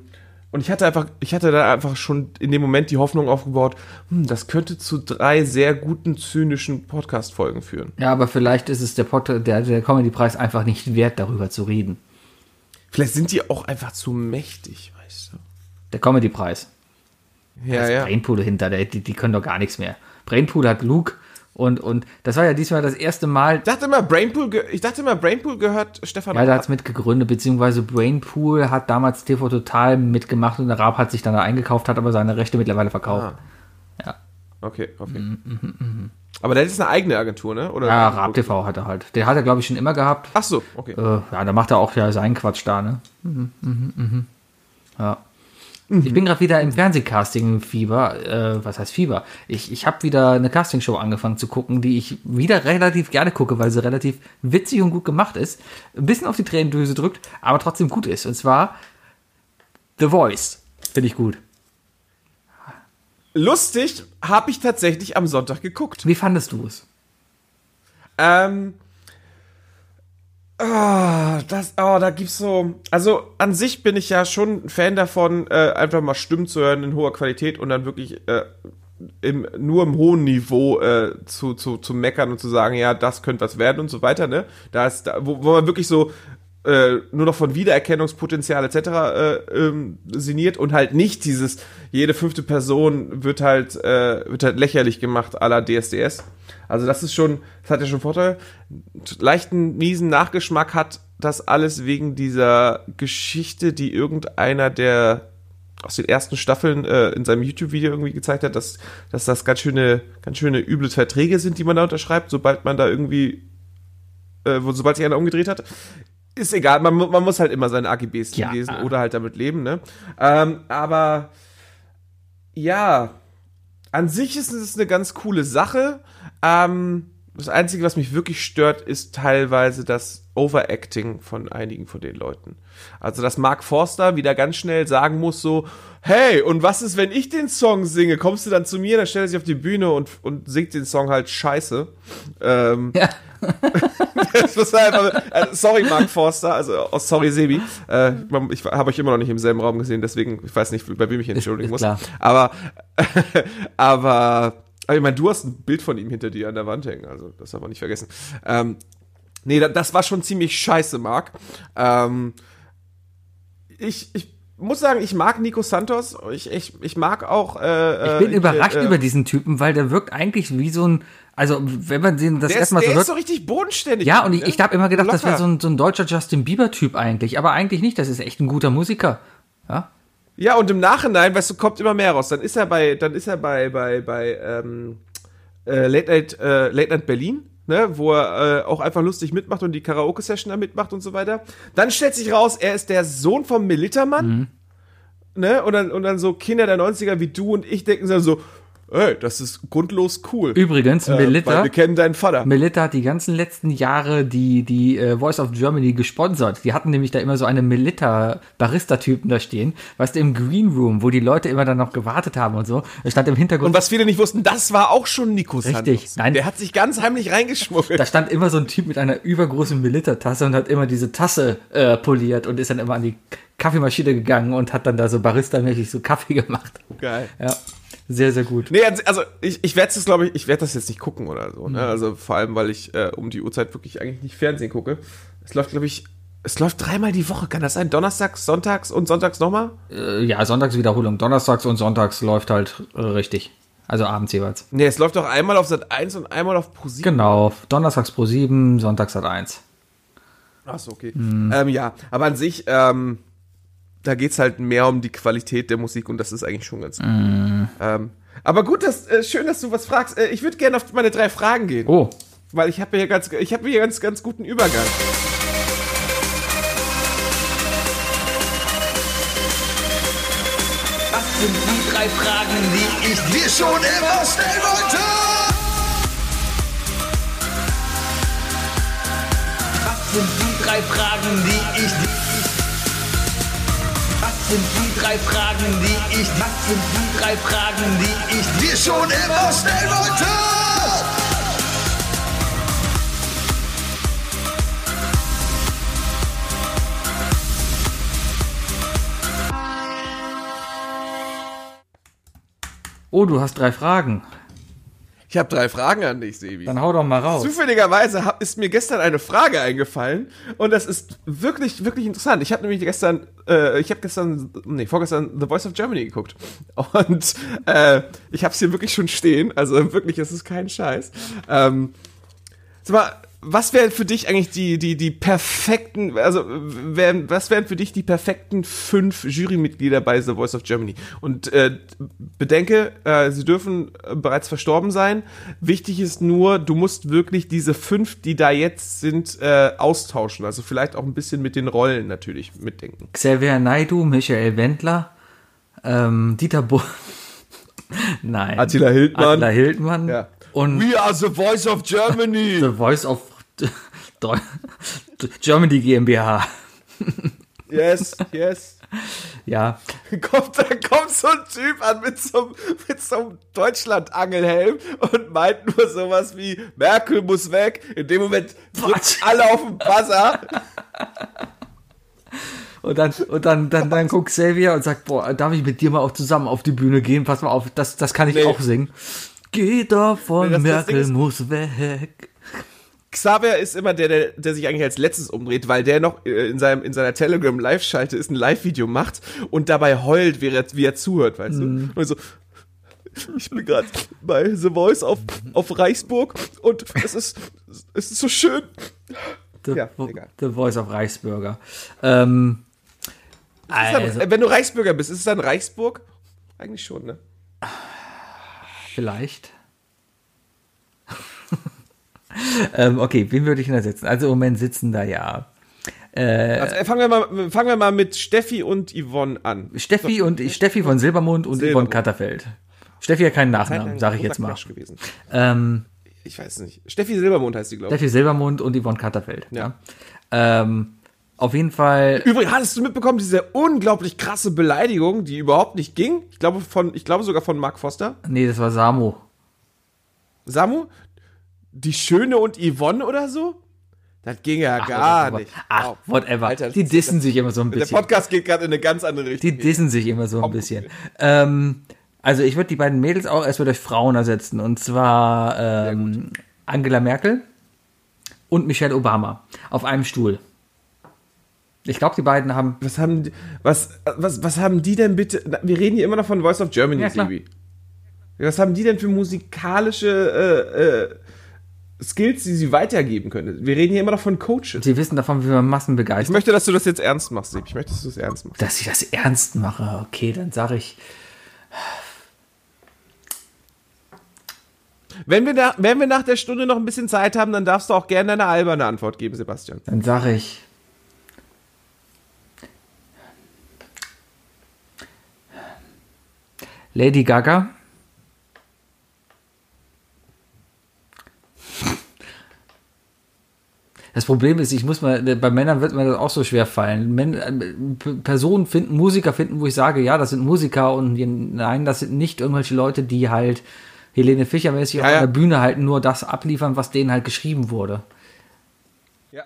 [SPEAKER 2] und ich hatte einfach, ich hatte da einfach schon in dem Moment die Hoffnung aufgebaut, hm, das könnte zu drei sehr guten, zynischen Podcast-Folgen führen.
[SPEAKER 3] Ja, aber vielleicht ist es der, Pod der, der Comedy-Preis einfach nicht wert, darüber zu reden.
[SPEAKER 2] Vielleicht sind die auch einfach zu mächtig, weißt du?
[SPEAKER 3] Der Comedy-Preis.
[SPEAKER 2] Ja,
[SPEAKER 3] Da ist
[SPEAKER 2] ja.
[SPEAKER 3] Brainpool hinter, der, die, die können doch gar nichts mehr. Brainpool hat Luke und, und das war ja diesmal das erste Mal,
[SPEAKER 2] Ich dachte immer, Brainpool, ge- ich dachte immer, Brainpool gehört Stefan
[SPEAKER 3] ja, da
[SPEAKER 2] Raab.
[SPEAKER 3] hat's mitgegründet, beziehungsweise Brainpool hat damals TV Total mitgemacht und der Raab hat sich dann da eingekauft, hat aber seine Rechte mittlerweile verkauft.
[SPEAKER 2] Ah.
[SPEAKER 3] Ja.
[SPEAKER 2] Okay, okay. Aber der ist eine eigene Agentur, ne? Oder
[SPEAKER 3] Ja, Raab TV hat er halt. Den hat er, glaube ich, schon immer gehabt.
[SPEAKER 2] Ach so, okay.
[SPEAKER 3] Äh, ja, da macht er auch ja seinen Quatsch da, ne? Mhm, mhm, mhm. Ja. Ich bin gerade wieder im Fernsehcasting-Fieber. Äh, was heißt Fieber? Ich, ich habe wieder eine Castingshow angefangen zu gucken, die ich wieder relativ gerne gucke, weil sie relativ witzig und gut gemacht ist. Ein bisschen auf die Tränendüse drückt, aber trotzdem gut ist. Und zwar The Voice. Finde ich gut.
[SPEAKER 2] Lustig habe ich tatsächlich am Sonntag geguckt.
[SPEAKER 3] Wie fandest du es?
[SPEAKER 2] Ähm, Ah, das, oh, da gibt's so. Also an sich bin ich ja schon ein Fan davon, äh, einfach mal Stimmen zu hören in hoher Qualität und dann wirklich äh, im, nur im hohen Niveau äh, zu, zu, zu meckern und zu sagen, ja, das könnte was werden und so weiter, ne? Da ist, da, wo, wo man wirklich so äh, nur noch von Wiedererkennungspotenzial etc. Äh, ähm, sinniert und halt nicht dieses, jede fünfte Person wird halt, äh, wird halt lächerlich gemacht à la DSDS. Also das ist schon, das hat ja schon Vorteil. Leichten, miesen Nachgeschmack hat das alles wegen dieser Geschichte, die irgendeiner der aus den ersten Staffeln äh, in seinem YouTube-Video irgendwie gezeigt hat, dass, dass das ganz schöne, ganz schöne üble Verträge sind, die man da unterschreibt, sobald man da irgendwie, äh, sobald sich einer umgedreht hat. Ist egal, man, man muss halt immer seine AGBs
[SPEAKER 3] Ja.
[SPEAKER 2] lesen oder halt damit leben, ne? Ähm, aber ja, an sich ist es eine ganz coole Sache. Ähm, das Einzige, was mich wirklich stört, ist teilweise das Overacting von einigen von den Leuten. Also, dass Mark Forster wieder ganz schnell sagen muss so, hey, und was ist, wenn ich den Song singe? Kommst du dann zu mir? Dann stellt er sich auf die Bühne und, und singt den Song halt scheiße. Ähm,
[SPEAKER 3] Ja.
[SPEAKER 2] das ist einfach, äh, sorry, Mark Forster, also oh, sorry, Sebi. Äh, ich habe euch immer noch nicht im selben Raum gesehen, deswegen, ich weiß nicht, bei wem ich entschuldigen
[SPEAKER 3] ist
[SPEAKER 2] muss.
[SPEAKER 3] klar.
[SPEAKER 2] Aber, aber, aber ich meine, du hast ein Bild von ihm hinter dir an der Wand hängen, also das darf man nicht vergessen. Ähm, nee, da- das war schon ziemlich scheiße, Mark. Ähm, ich, ich muss sagen, ich mag Nico Santos. Ich, ich, ich mag auch. Äh,
[SPEAKER 3] Ich bin
[SPEAKER 2] äh,
[SPEAKER 3] überrascht
[SPEAKER 2] äh,
[SPEAKER 3] über diesen Typen, weil der wirkt eigentlich wie so ein, also wenn man den das
[SPEAKER 2] Der, ist,
[SPEAKER 3] erstmal
[SPEAKER 2] der
[SPEAKER 3] so
[SPEAKER 2] ist
[SPEAKER 3] hört.
[SPEAKER 2] so richtig bodenständig.
[SPEAKER 3] Ja, und ich,
[SPEAKER 2] ne?
[SPEAKER 3] ich habe immer gedacht, das wäre
[SPEAKER 2] Locker.
[SPEAKER 3] so ein, so ein deutscher Justin Bieber-Typ eigentlich, aber eigentlich nicht. Das ist echt ein guter Musiker. Ja,
[SPEAKER 2] Ja, und im Nachhinein, weißt du, kommt immer mehr raus. Dann ist er bei, dann ist er bei, bei, bei ähm, äh, Late, Night, äh, Late Night Berlin, ne, wo er äh, auch einfach lustig mitmacht und die Karaoke-Session da mitmacht und so weiter. Dann stellt sich raus, er ist der Sohn vom Militermann. Ne? Und dann, und dann so Kinder der 90er wie du und ich denken so, ey, das ist grundlos cool.
[SPEAKER 3] übrigens,
[SPEAKER 2] Äh, weil
[SPEAKER 3] Melitta,
[SPEAKER 2] wir kennen deinen Vater.
[SPEAKER 3] Melitta hat die ganzen letzten Jahre die, die äh, Voice of Germany gesponsert. Die hatten nämlich da immer so eine Melitta-Barista-Typen da stehen, weißt du, im Green Room, wo die Leute immer dann noch gewartet haben und so. Da stand im Hintergrund
[SPEAKER 2] Und was viele nicht wussten, das war auch schon Nico
[SPEAKER 3] Richtig.
[SPEAKER 2] Santos.
[SPEAKER 3] Nein.
[SPEAKER 2] Der hat sich ganz heimlich reingeschmuggelt.
[SPEAKER 3] Da stand immer so ein Typ mit einer übergroßen Melitta-Tasse und hat immer diese Tasse äh, poliert und ist dann immer an die Kaffeemaschine gegangen und hat dann da so Barista-mäßig so Kaffee gemacht.
[SPEAKER 2] Geil.
[SPEAKER 3] Ja, sehr, sehr gut.
[SPEAKER 2] Nee, also- also ich, ich werde es, glaube ich, ich werde das jetzt nicht gucken oder so.
[SPEAKER 3] Mhm.
[SPEAKER 2] Ne? Also vor allem, weil ich äh, um die Uhrzeit wirklich eigentlich nicht Fernsehen gucke. Es läuft, glaube ich, es läuft dreimal die Woche. Kann das sein? Donnerstags, Sonntags und Sonntags nochmal?
[SPEAKER 3] Äh, ja, Sonntagswiederholung. Donnerstags und Sonntags läuft halt äh, richtig. Also abends jeweils.
[SPEAKER 2] Nee, es läuft doch einmal auf Sat 1 und einmal auf Pro 7.
[SPEAKER 3] Genau. Donnerstags pro 7, Sonntags Sat 1.
[SPEAKER 2] Achso, okay.
[SPEAKER 3] Mhm.
[SPEAKER 2] Ähm, ja, aber an sich, ähm, da geht's halt mehr um die Qualität der Musik und das ist eigentlich schon ganz gut.
[SPEAKER 3] Mhm.
[SPEAKER 2] Ähm, aber gut, das, äh, schön, dass du was fragst. Äh, ich würde gerne auf meine drei Fragen gehen.
[SPEAKER 3] Oh,
[SPEAKER 2] Weil ich habe hier ganz, ich habe hier ganz, ganz guten Übergang.
[SPEAKER 4] Was sind die drei Fragen, die ich dir schon immer stellen wollte? Was sind die drei Fragen, die ich Was sind die drei Fragen, die ich Was sind die drei Fragen, die ich dir schon immer stellen wollte?
[SPEAKER 3] oh, du hast drei Fragen.
[SPEAKER 2] Ich habe drei Fragen an dich, Sebi.
[SPEAKER 3] Dann hau doch mal raus.
[SPEAKER 2] Zufälligerweise hab, ist mir gestern eine Frage eingefallen und das ist wirklich, wirklich interessant. Ich habe nämlich gestern, äh, ich habe gestern, nee, vorgestern The Voice of Germany geguckt und äh, ich habe es hier wirklich schon stehen. Also wirklich, es ist kein Scheiß. Ähm, sag mal, was wären für dich eigentlich die, die, die perfekten, also wären, was wären für dich die perfekten fünf Jurymitglieder bei The Voice of Germany? Und äh, bedenke, äh, sie dürfen äh, bereits verstorben sein. Wichtig ist nur, du musst wirklich diese fünf, die da jetzt sind, äh, austauschen. Also vielleicht auch ein bisschen mit den Rollen natürlich mitdenken.
[SPEAKER 3] Xavier Naidu, Michael Wendler, ähm, Dieter Bo Nein.
[SPEAKER 2] Attila Hildmann.
[SPEAKER 3] Attila Hildmann.
[SPEAKER 2] Ja.
[SPEAKER 3] Und
[SPEAKER 2] We are the voice of Germany.
[SPEAKER 3] The Voice of Germany GmbH.
[SPEAKER 2] yes, yes.
[SPEAKER 3] Ja,
[SPEAKER 2] kommt, da kommt so ein Typ an mit so, einem- mit so einem Deutschland-Angelhelm und meint nur sowas wie, Merkel muss weg. In dem Moment drückt alle auf den Buzzer.
[SPEAKER 3] Und dann, und dann, dann, dann guckt Xavier und sagt, boah, darf ich mit dir mal auch zusammen auf die Bühne gehen? Pass mal auf, das, das kann ich
[SPEAKER 2] Nee.
[SPEAKER 3] auch singen. Geh davon,
[SPEAKER 2] Nee,
[SPEAKER 3] Merkel muss weg.
[SPEAKER 2] Xavier ist immer der, der, der sich eigentlich als letztes umdreht, weil der noch äh, in, seinem, in seiner Telegram-Live-Schalte ist, ein Live-Video macht und dabei heult, wie er, wie er zuhört, weißt du? Und so, ich bin gerade bei The Voice auf, auf Reichsburg und es ist, es ist so schön.
[SPEAKER 3] The,
[SPEAKER 2] Ja, egal.
[SPEAKER 3] The Voice of Reichsbürger. Ähm,
[SPEAKER 2] dann,
[SPEAKER 3] also,
[SPEAKER 2] äh, wenn du Reichsbürger bist, ist es dann Reichsburg? Eigentlich schon, ne?
[SPEAKER 3] vielleicht. Ähm, okay, wen würde ich denn da setzen? Also im Moment sitzen da ja
[SPEAKER 2] Also äh, fangen wir mal, fangen wir mal mit Steffi und Yvonne an.
[SPEAKER 3] Steffi und Steffi von Silbermond und Yvonne
[SPEAKER 2] Silbermond.
[SPEAKER 3] Katterfeld. Steffi hat keinen Nachnamen, sage ich jetzt mal.
[SPEAKER 2] Gewesen.
[SPEAKER 3] Ähm,
[SPEAKER 2] Ich weiß nicht. Steffi Silbermond heißt sie, glaube ich.
[SPEAKER 3] Steffi Silbermond und Yvonne Katterfeld.
[SPEAKER 2] Ja.
[SPEAKER 3] Ähm, auf jeden Fall,
[SPEAKER 2] Übrigens, hast du mitbekommen, diese unglaublich krasse Beleidigung, die überhaupt nicht ging? Ich glaube, von, ich glaube sogar von Mark Foster.
[SPEAKER 3] nee, das war Samo.
[SPEAKER 2] Samu? Die Schöne und Yvonne oder so? Das ging ja gar nicht.
[SPEAKER 3] Ach, whatever.
[SPEAKER 2] Alter,
[SPEAKER 3] die
[SPEAKER 2] das-
[SPEAKER 3] dissen sich immer so ein
[SPEAKER 2] Der
[SPEAKER 3] bisschen.
[SPEAKER 2] Podcast geht gerade in eine ganz andere Richtung.
[SPEAKER 3] Die dissen sich immer so ein bisschen. Ähm, also ich würde die beiden Mädels auch erstmal durch Frauen ersetzen. Und zwar ähm, Angela Merkel und Michelle Obama auf einem Stuhl. Ich glaube, die beiden haben.
[SPEAKER 2] was haben die, was, was, was haben die denn bitte? Wir reden hier immer noch von Voice of Germany,
[SPEAKER 3] Ja.
[SPEAKER 2] Was haben die denn für musikalische äh, äh, Skills, die sie weitergeben können? Wir reden hier immer noch von Coaches.
[SPEAKER 3] Sie wissen davon, wie man Massen
[SPEAKER 2] Ich
[SPEAKER 3] begeistert.
[SPEAKER 2] möchte, dass du das jetzt ernst machst, Sebi. Ich möchte, dass du das ernst machst.
[SPEAKER 3] Dass ich das ernst mache. Okay, dann sage ich.
[SPEAKER 2] Wenn wir, nach, wenn wir nach der Stunde noch ein bisschen Zeit haben, dann darfst du auch gerne eine alberne Antwort geben, Sebastian.
[SPEAKER 3] Dann sage ich. Lady Gaga. Das Problem ist, ich muss mal, bei Männern wird mir das auch so schwer fallen. Äh, Personen finden, Musiker finden, wo ich sage, ja, das sind Musiker und nein, das sind nicht irgendwelche Leute, die halt Helene Fischer mäßig
[SPEAKER 2] Ja,
[SPEAKER 3] auf
[SPEAKER 2] ja.
[SPEAKER 3] der Bühne halt nur das abliefern, was denen halt geschrieben wurde.
[SPEAKER 2] Ja.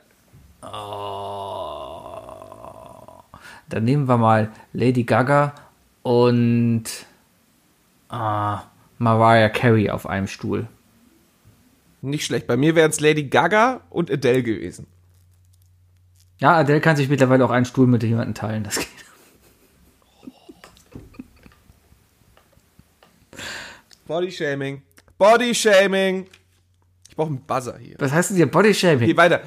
[SPEAKER 3] Dann nehmen wir mal Lady Gaga und ah, Mariah Carey auf einem Stuhl.
[SPEAKER 2] Nicht schlecht. Bei mir wären es Lady Gaga und Adele gewesen.
[SPEAKER 3] Ja, Adele kann sich mittlerweile auch einen Stuhl mit jemandem teilen. Das geht.
[SPEAKER 2] Bodyshaming. Bodyshaming. Ich brauche einen Buzzer hier.
[SPEAKER 3] Was heißt denn hier Bodyshaming?
[SPEAKER 2] Geh weiter.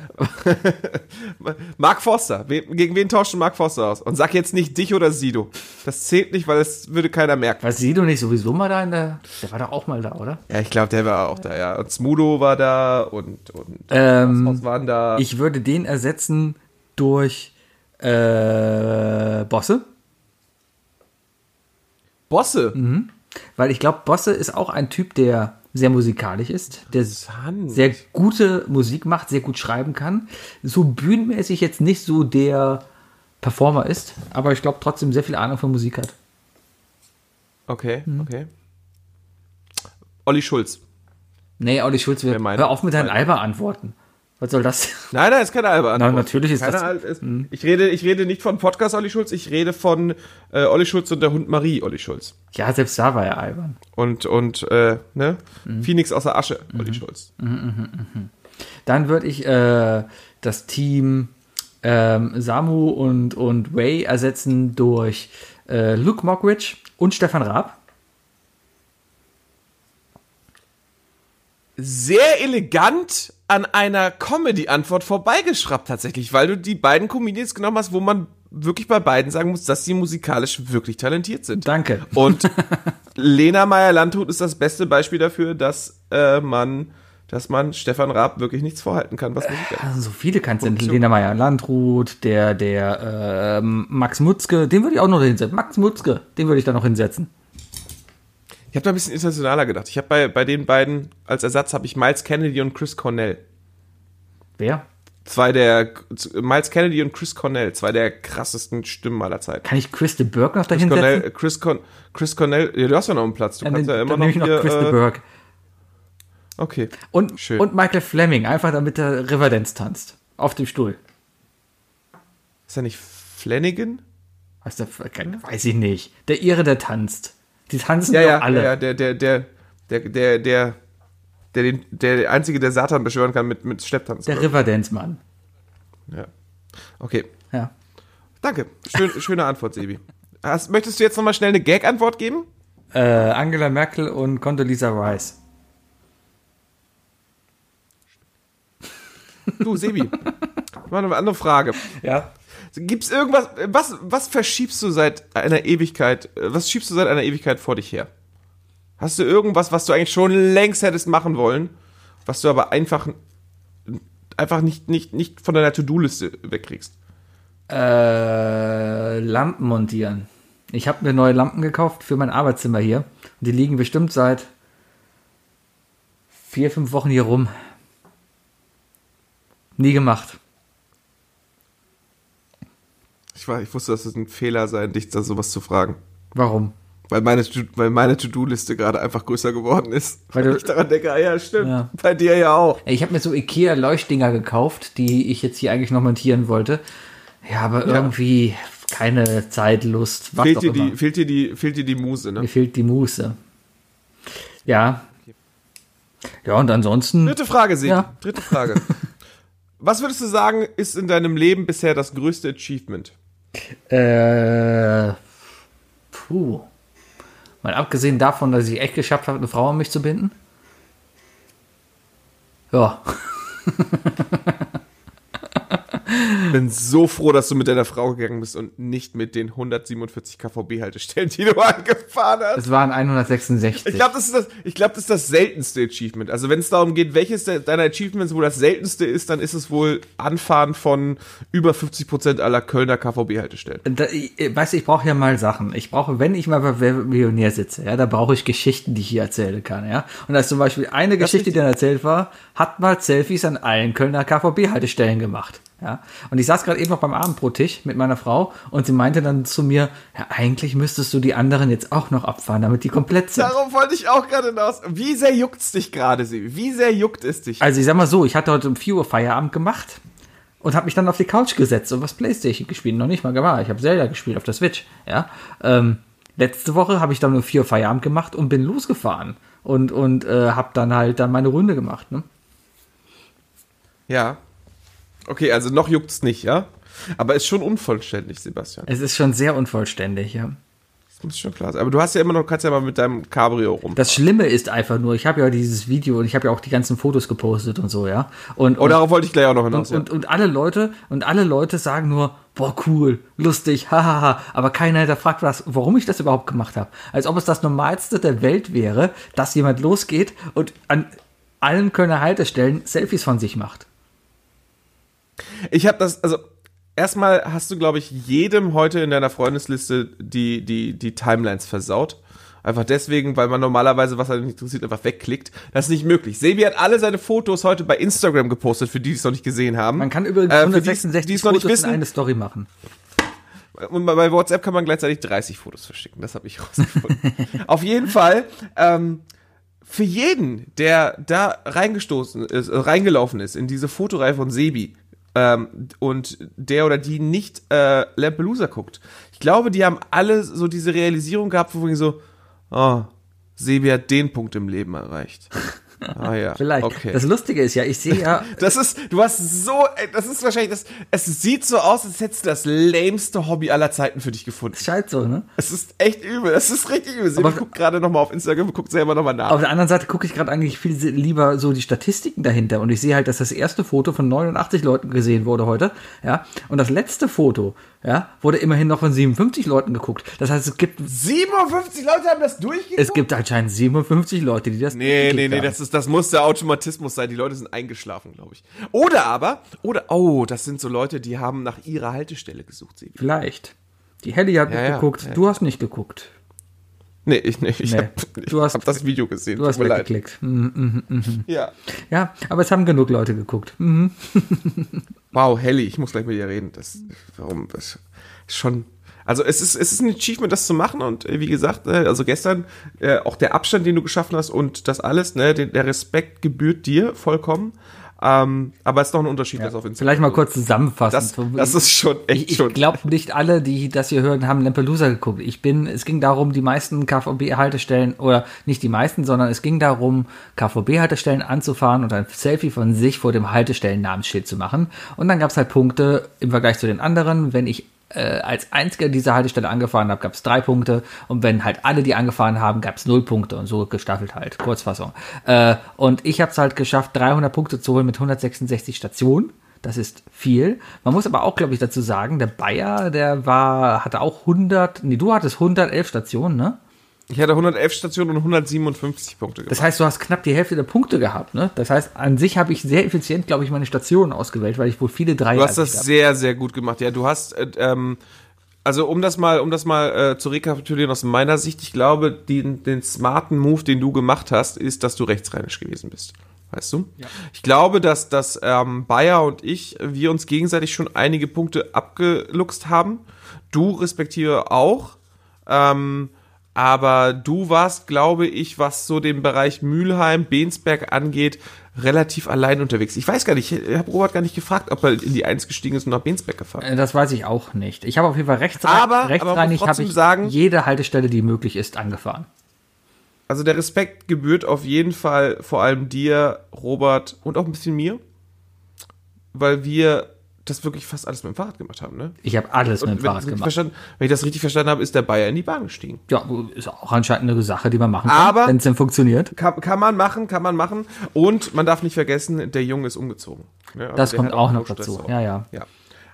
[SPEAKER 2] Mark Forster. Gegen wen tauscht Mark Forster aus? Und sag jetzt nicht dich oder Sido. Das zählt nicht, weil das würde keiner merken.
[SPEAKER 3] Was Sido nicht sowieso mal da in der. Der war doch auch mal da, oder?
[SPEAKER 2] Ja, ich glaube, der war auch da, ja. Und Smudo war da und, und
[SPEAKER 3] Ähm,
[SPEAKER 2] was waren da.
[SPEAKER 3] Ich würde den ersetzen durch äh, Bosse.
[SPEAKER 2] Bosse.
[SPEAKER 3] Mhm. Weil ich glaube, Bosse ist auch ein Typ, der sehr musikalisch ist, der sehr gute Musik macht, sehr gut schreiben kann. So bühnenmäßig jetzt nicht so der Performer ist, aber ich glaube trotzdem sehr viel Ahnung von Musik hat.
[SPEAKER 2] Okay,
[SPEAKER 3] Mhm.
[SPEAKER 2] okay. Olli Schulz.
[SPEAKER 3] Nee, Olli Schulz, wir, hör auf mit deinen Alba-Antworten. Was soll das?
[SPEAKER 2] Nein, nein, ist keine Albe.
[SPEAKER 3] Na, natürlich ist
[SPEAKER 2] keine
[SPEAKER 3] das-
[SPEAKER 2] Al- ist, ich, rede, ich rede nicht von Podcast Olli Schulz, ich rede von äh, Olli Schulz und der Hund Marie Olli Schulz.
[SPEAKER 3] Ja, selbst da war er albern.
[SPEAKER 2] Und, und äh, ne?
[SPEAKER 3] Mhm.
[SPEAKER 2] Phoenix aus der Asche, Olli Schulz.
[SPEAKER 3] Dann würde ich äh, das Team ähm, Samu und, und Way ersetzen durch äh, Luke Mockridge und Stefan Raab.
[SPEAKER 2] Sehr elegant an einer Comedy-Antwort vorbeigeschraubt tatsächlich, weil du die beiden Comedians genommen hast, wo man wirklich bei beiden sagen muss, dass sie musikalisch wirklich talentiert sind.
[SPEAKER 3] Danke.
[SPEAKER 2] Und Lena Meyer-Landrut ist das beste Beispiel dafür, dass äh, man, dass man Stefan Raab wirklich nichts vorhalten kann, was Musik angeht.
[SPEAKER 3] Also so viele kannst du. Lena Meyer Landrut, der, der ähm, Max Mutzke, den würde ich auch noch hinsetzen. Max Mutzke, den würde ich da noch hinsetzen.
[SPEAKER 2] Ich habe da ein bisschen internationaler gedacht. Ich habe bei, bei den beiden als Ersatz habe ich Miles Kennedy und Chris Cornell.
[SPEAKER 3] Wer?
[SPEAKER 2] Zwei der, Miles Kennedy und Chris Cornell, zwei der krassesten Stimmen aller Zeiten.
[SPEAKER 3] Kann ich Chris de Burgh noch
[SPEAKER 2] Chris
[SPEAKER 3] dahin
[SPEAKER 2] Cornell,
[SPEAKER 3] setzen?
[SPEAKER 2] Chris, Con, Chris Cornell, ja, du hast ja noch einen Platz. Du
[SPEAKER 3] Dann,
[SPEAKER 2] kannst ja immer noch,
[SPEAKER 3] nehme ich noch
[SPEAKER 2] hier,
[SPEAKER 3] Chris de
[SPEAKER 2] äh,
[SPEAKER 3] Burgh.
[SPEAKER 2] Okay.
[SPEAKER 3] Und,
[SPEAKER 2] Schön.
[SPEAKER 3] und Michael Fleming, einfach damit der Riverdance tanzt. Auf dem Stuhl.
[SPEAKER 2] Ist er nicht Flanagan?
[SPEAKER 3] Der, weiß ich nicht. Der Ihre, der tanzt. Die tanzen
[SPEAKER 2] Ja,
[SPEAKER 3] doch
[SPEAKER 2] ja,
[SPEAKER 3] alle.
[SPEAKER 2] ja, der, der, der, der, der, der, der, den, der einzige, der Satan beschwören kann mit, mit Stepptanz.
[SPEAKER 3] Der Riverdance-Mann.
[SPEAKER 2] ja. Okay.
[SPEAKER 3] Ja.
[SPEAKER 2] Danke. Schön, schöne Antwort, Sebi. Hast, möchtest du jetzt nochmal schnell eine Gag-Antwort geben?
[SPEAKER 3] Äh, Angela Merkel und Condoleezza Rice.
[SPEAKER 2] Du, Sebi. mal eine andere Frage.
[SPEAKER 3] Ja.
[SPEAKER 2] Gibt's irgendwas, was, was verschiebst du seit einer Ewigkeit, äh, was schiebst du seit einer Ewigkeit vor dich her? Hast du irgendwas, was du eigentlich schon längst hättest machen wollen, was du aber einfach, einfach nicht, nicht, nicht von deiner To-Do-Liste wegkriegst?
[SPEAKER 3] Äh, Lampen montieren. Ich habe mir neue Lampen gekauft für mein Arbeitszimmer hier. Und die liegen bestimmt seit vier, fünf Wochen hier rum. Nie gemacht.
[SPEAKER 2] Ich, war, ich wusste, dass es ein Fehler sei, dich da sowas zu fragen.
[SPEAKER 3] Warum?
[SPEAKER 2] Weil meine, weil meine To-Do-Liste gerade einfach größer geworden ist.
[SPEAKER 3] Weil
[SPEAKER 2] Weil
[SPEAKER 3] du-
[SPEAKER 2] ich daran denke, ah ja, stimmt.
[SPEAKER 3] Ja.
[SPEAKER 2] Bei dir ja auch.
[SPEAKER 3] Ich habe mir so Ikea-Leuchtdinger gekauft, die ich jetzt hier eigentlich noch montieren wollte. Ja, aber irgendwie keine Zeit, Lust. Was
[SPEAKER 2] Fehlt dir, die, fehlt, dir die, fehlt dir die Muse, ne?
[SPEAKER 3] Mir fehlt die Muße. Ja. Ja, und ansonsten.
[SPEAKER 2] Dritte Frage, Sebi.
[SPEAKER 3] Ja.
[SPEAKER 2] Dritte Frage. Was würdest du sagen, ist in deinem Leben bisher das größte Achievement?
[SPEAKER 3] Äh, puh. Mal abgesehen davon, dass ich echt geschafft habe, eine Frau an mich zu binden. Ja.
[SPEAKER 2] bin so froh, dass du mit deiner Frau gegangen bist und nicht mit den 147 KVB-Haltestellen, die du angefahren hast.
[SPEAKER 3] Es waren 166.
[SPEAKER 2] Ich glaube, das, ist das, ich glaub, das ist das seltenste Achievement. Also wenn es darum geht, welches de- deiner Achievements wohl das seltenste ist, dann ist es wohl Anfahren von über 50% aller Kölner KVB-Haltestellen.
[SPEAKER 3] Weißt du, ich brauche ja mal Sachen. Ich brauche, wenn ich mal bei Wer Millionär sitze, ja, da brauche ich Geschichten, die ich hier erzählen kann, ja. Und da ist zum Beispiel eine Geschichte, die dann erzählt war, hat mal Selfies an allen Kölner KVB-Haltestellen gemacht. Ja, und ich saß gerade eben noch beim Abendbrottisch mit meiner Frau und sie meinte dann zu mir, ja, eigentlich müsstest du die anderen jetzt auch noch abfahren, damit die komplett sind.
[SPEAKER 2] Darauf wollte ich auch gerade hinaus. Wie sehr juckt's dich gerade, Sebi? Wie sehr juckt es dich?
[SPEAKER 3] Also ich sag mal so, ich hatte heute um 4 Uhr Feierabend gemacht und habe mich dann auf die Couch gesetzt und was Playstation gespielt. Noch nicht mal gewahr. Ich habe Zelda gespielt auf der Switch. Ja. Ähm, letzte Woche habe ich dann um 4 Uhr Feierabend gemacht und bin losgefahren und, und äh, habe dann halt dann meine Runde gemacht. Ne?
[SPEAKER 2] Ja. Okay, also noch juckt's nicht, ja? Aber ist schon unvollständig, Sebastian.
[SPEAKER 3] Es ist schon sehr unvollständig, ja.
[SPEAKER 2] Das muss schon klar sein. Aber du hast ja immer noch, kannst ja mal mit deinem Cabrio rum.
[SPEAKER 3] Das Schlimme ist einfach nur, ich habe ja dieses Video und ich habe ja auch die ganzen Fotos gepostet und so, ja. Und,
[SPEAKER 2] oh,
[SPEAKER 3] und,
[SPEAKER 2] darauf wollte ich gleich auch noch hinaus.
[SPEAKER 3] und, und, und alle Leute und alle Leute sagen nur, boah, cool, lustig, hahaha. Aber keiner hinterfragt, was, warum ich das überhaupt gemacht habe. Als ob es das Normalste der Welt wäre, dass jemand losgeht und an allen Kölner Haltestellen Selfies von sich macht.
[SPEAKER 2] Ich habe das, also erstmal hast du, glaube ich, jedem heute in deiner Freundesliste die, die, die Timelines versaut. Einfach deswegen, weil man normalerweise, was er nicht interessiert, einfach wegklickt. Das ist nicht möglich. Sebi hat alle seine Fotos heute bei Instagram gepostet, für die, die es noch nicht gesehen haben.
[SPEAKER 3] Man kann übrigens
[SPEAKER 2] Äh, für die,
[SPEAKER 3] 166
[SPEAKER 2] die es noch nicht
[SPEAKER 3] Fotos in
[SPEAKER 2] wissen,
[SPEAKER 3] eine Story machen.
[SPEAKER 2] Und bei- bei WhatsApp kann man gleichzeitig 30 Fotos verschicken. Das habe ich rausgefunden. Auf jeden Fall, ähm, für jeden, der da reingestoßen ist, äh, reingelaufen ist in diese Fotoreihe von Sebi ähm, und der oder die nicht äh, Lampelusa guckt, ich glaube, die haben alle so diese Realisierung gehabt, wo wir so, oh, Sebi hat den Punkt im Leben erreicht. Ah ja,
[SPEAKER 3] Vielleicht.
[SPEAKER 2] okay.
[SPEAKER 3] Das Lustige ist ja, ich sehe ja,
[SPEAKER 2] Das ist, du hast so, das ist wahrscheinlich, das, es sieht so aus, als hättest du das lämste Hobby aller Zeiten für dich gefunden.
[SPEAKER 3] scheint so, ne?
[SPEAKER 2] Es ist echt übel, es ist richtig übel.
[SPEAKER 3] Aber-
[SPEAKER 2] guckt gerade nochmal auf Instagram, guckt selber nochmal nach.
[SPEAKER 3] Auf der anderen Seite gucke ich gerade eigentlich viel lieber so die Statistiken dahinter und ich sehe halt, dass das erste Foto von 89 Leuten gesehen wurde heute, ja, und das letzte Foto, ja, wurde immerhin noch von 57 Leuten geguckt. Das heißt, es gibt
[SPEAKER 2] 57 Leute haben das durchgeguckt?
[SPEAKER 3] es gibt anscheinend 57 Leute, die das
[SPEAKER 2] Nee, nee, nee,
[SPEAKER 3] haben.
[SPEAKER 2] das, ist, das muss der Automatismus sein. Die Leute sind eingeschlafen, glaube ich. Oder aber, oder, oh, das sind so Leute, die haben nach ihrer Haltestelle gesucht, Sebi.
[SPEAKER 3] vielleicht. Die Helly hat
[SPEAKER 2] Ja, ja,
[SPEAKER 3] geguckt,
[SPEAKER 2] ja.
[SPEAKER 3] du hast nicht geguckt.
[SPEAKER 2] Nee, ich nicht. Ich
[SPEAKER 3] Nee.
[SPEAKER 2] habe hab das Video gesehen.
[SPEAKER 3] Du hast
[SPEAKER 2] mir leid.
[SPEAKER 3] weggeklickt. Mhm, mhm, mhm.
[SPEAKER 2] Ja.
[SPEAKER 3] Ja, aber es haben genug Leute geguckt. Mhm.
[SPEAKER 2] Wow, Helly, ich muss gleich mit dir reden. Das, warum? Das ist schon. Also es ist, es ist ein Achievement, das zu machen und äh, wie gesagt, äh, also gestern äh, auch der Abstand, den du geschaffen hast und das alles, ne, der Respekt gebührt dir vollkommen. Ähm, aber es ist doch ein Unterschied, das auf Instagram.
[SPEAKER 3] Vielleicht mal kurz zusammenfassen.
[SPEAKER 2] Das, das ist schon echt
[SPEAKER 3] Ich, ich glaube, nicht alle, die das hier hören, haben Lampelusa geguckt. Ich bin, es ging darum, die meisten KVB-Haltestellen, oder nicht die meisten, sondern es ging darum, KVB-Haltestellen anzufahren und ein Selfie von sich vor dem Haltestellennamensschild zu machen. Und dann gab es halt Punkte im Vergleich zu den anderen. Wenn ich äh, als einziger diese Haltestelle angefahren habe, gab es drei Punkte. Und wenn halt alle die angefahren haben, gab es null Punkte. Und so gestaffelt halt, Kurzfassung. Äh, und ich habe es halt geschafft, 300 Punkte zu holen mit 166 Stationen. Das ist viel. Man muss aber auch, glaube ich, dazu sagen, der Bayer, der war, hatte auch 100, nee, du hattest 111 Stationen, ne?
[SPEAKER 2] Ich hatte 111 Stationen und 157 Punkte gemacht.
[SPEAKER 3] Das heißt, du hast knapp die Hälfte der Punkte gehabt, ne? Das heißt, an sich habe ich sehr effizient, glaube ich, meine Stationen ausgewählt, weil ich wohl viele Dreier
[SPEAKER 2] Du hast das sehr, sehr gut gemacht. Ja, du hast, äh, ähm, also um das mal, um das mal äh, zu rekapitulieren aus meiner Sicht, ich glaube, den, den smarten Move, den du gemacht hast, ist, dass du rechtsrheinisch gewesen bist. Weißt du? Ich glaube, dass, dass ähm, Bayer und ich, wir uns gegenseitig schon einige Punkte abgeluchst haben. Du respektive auch. Ähm, aber du warst, glaube ich, was so den Bereich Mülheim, Bensberg angeht, relativ allein unterwegs. Ich weiß gar nicht, ich habe Robert gar nicht gefragt, ob er in die Eins gestiegen ist und nach Bensberg gefahren.
[SPEAKER 3] Äh, Das weiß ich auch nicht. Ich habe auf jeden Fall rechts,
[SPEAKER 2] Aber- aber
[SPEAKER 3] rechtsreinig habe ich
[SPEAKER 2] sagen-
[SPEAKER 3] jede Haltestelle, die möglich ist, angefahren.
[SPEAKER 2] Also der Respekt gebührt auf jeden Fall vor allem dir, Robert und auch ein bisschen mir, weil wir das wirklich fast alles mit dem Fahrrad gemacht haben, ne?
[SPEAKER 3] Ich habe alles
[SPEAKER 2] Und
[SPEAKER 3] mit dem Fahrrad gemacht.
[SPEAKER 2] wenn ich das richtig verstanden habe, ist der Bayer in die Bahn gestiegen.
[SPEAKER 3] Ja, ist auch anscheinend eine Sache, die man machen kann,
[SPEAKER 2] Aber-
[SPEAKER 3] wenn es denn funktioniert.
[SPEAKER 2] Kann, kann man machen, kann man machen. Und man darf nicht vergessen, der Junge ist umgezogen. Ne? Also
[SPEAKER 3] Das kommt auch noch dazu.
[SPEAKER 2] auch.
[SPEAKER 3] Ja, ja.
[SPEAKER 2] Ja.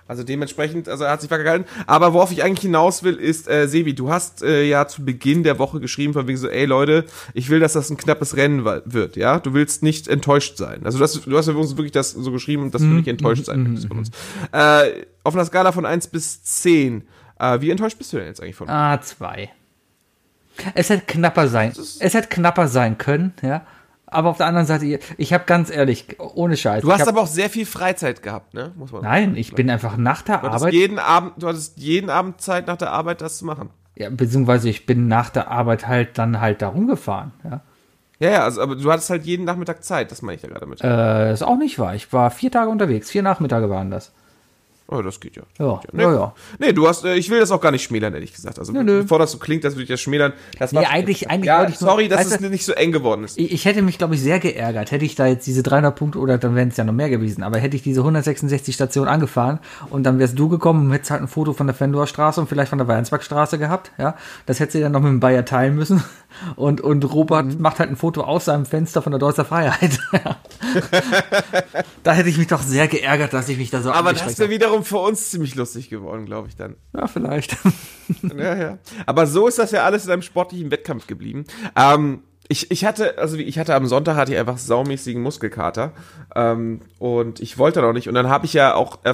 [SPEAKER 2] Also dementsprechend, also er hat sich wacker gehalten. Aber worauf ich eigentlich hinaus will, ist, äh, Sebi, du hast äh, ja zu Beginn der Woche geschrieben, von wegen so, ey Leute, ich will, dass das ein knappes Rennen wird, ja? Du willst nicht enttäuscht sein. Also du hast, du hast ja uns wirklich das so geschrieben, dass du nicht enttäuscht sein möchtest von uns. Äh, auf einer Skala von 1 bis 10, äh, wie enttäuscht bist du denn jetzt eigentlich von uns?
[SPEAKER 3] Ah, zwei. Es hätte knapper sein. Es hätte knapper sein können, ja. Aber auf der anderen Seite, ich habe ganz ehrlich, ohne Scheiß.
[SPEAKER 2] Du hast
[SPEAKER 3] hab,
[SPEAKER 2] aber auch sehr viel Freizeit gehabt, ne? Muss man
[SPEAKER 3] Nein, ich bin einfach nach der
[SPEAKER 2] Du
[SPEAKER 3] Arbeit,
[SPEAKER 2] jeden Abend, du hattest jeden Abend Zeit nach der Arbeit, das zu machen.
[SPEAKER 3] ja, beziehungsweise ich bin nach der Arbeit halt dann halt da rumgefahren, ja.
[SPEAKER 2] Ja, ja, also, aber du hattest halt jeden Nachmittag Zeit, das meine ich da gerade mit.
[SPEAKER 3] Äh, ist auch nicht wahr. Ich war vier Tage unterwegs, vier Nachmittage waren das.
[SPEAKER 2] Oh, das geht ja.
[SPEAKER 3] Ja,
[SPEAKER 2] Nee,
[SPEAKER 3] ja, ja.
[SPEAKER 2] nee du hast, äh, ich will das auch gar nicht schmälern, ehrlich gesagt. Also,
[SPEAKER 3] nö.
[SPEAKER 2] bevor das so klingt, als würde ich das schmälern. Das
[SPEAKER 3] Nee, eigentlich- eigentlich
[SPEAKER 2] ja,
[SPEAKER 3] ich nur-
[SPEAKER 2] sorry, dass es
[SPEAKER 3] du-
[SPEAKER 2] nicht so eng geworden ist.
[SPEAKER 3] Ich, ich hätte mich, glaube ich, sehr geärgert, hätte ich da jetzt diese 300 Punkte, oder dann wären es ja noch mehr gewesen, aber hätte ich diese 166 Stationen angefahren und dann wärst du gekommen und hättest halt ein Foto von der Fendor Straße und vielleicht von der Weinsbergstraße gehabt, ja. Das hättest du dann noch mit dem Bayer teilen müssen. Und, und Robert
[SPEAKER 2] Mhm.
[SPEAKER 3] macht halt ein Foto aus seinem Fenster von der Deutscher Freiheit. da hätte ich mich doch sehr geärgert, dass ich mich da so
[SPEAKER 2] Aber das wäre wiederum für uns ziemlich lustig geworden, glaube ich dann.
[SPEAKER 3] Ja, vielleicht.
[SPEAKER 2] Ja, ja. Aber so ist das ja alles in einem sportlichen Wettkampf geblieben. Ähm, ich, ich hatte, also ich hatte am Sonntag hatte ich einfach saumäßigen Muskelkater ähm, und ich wollte noch nicht und dann habe ich ja auch äh,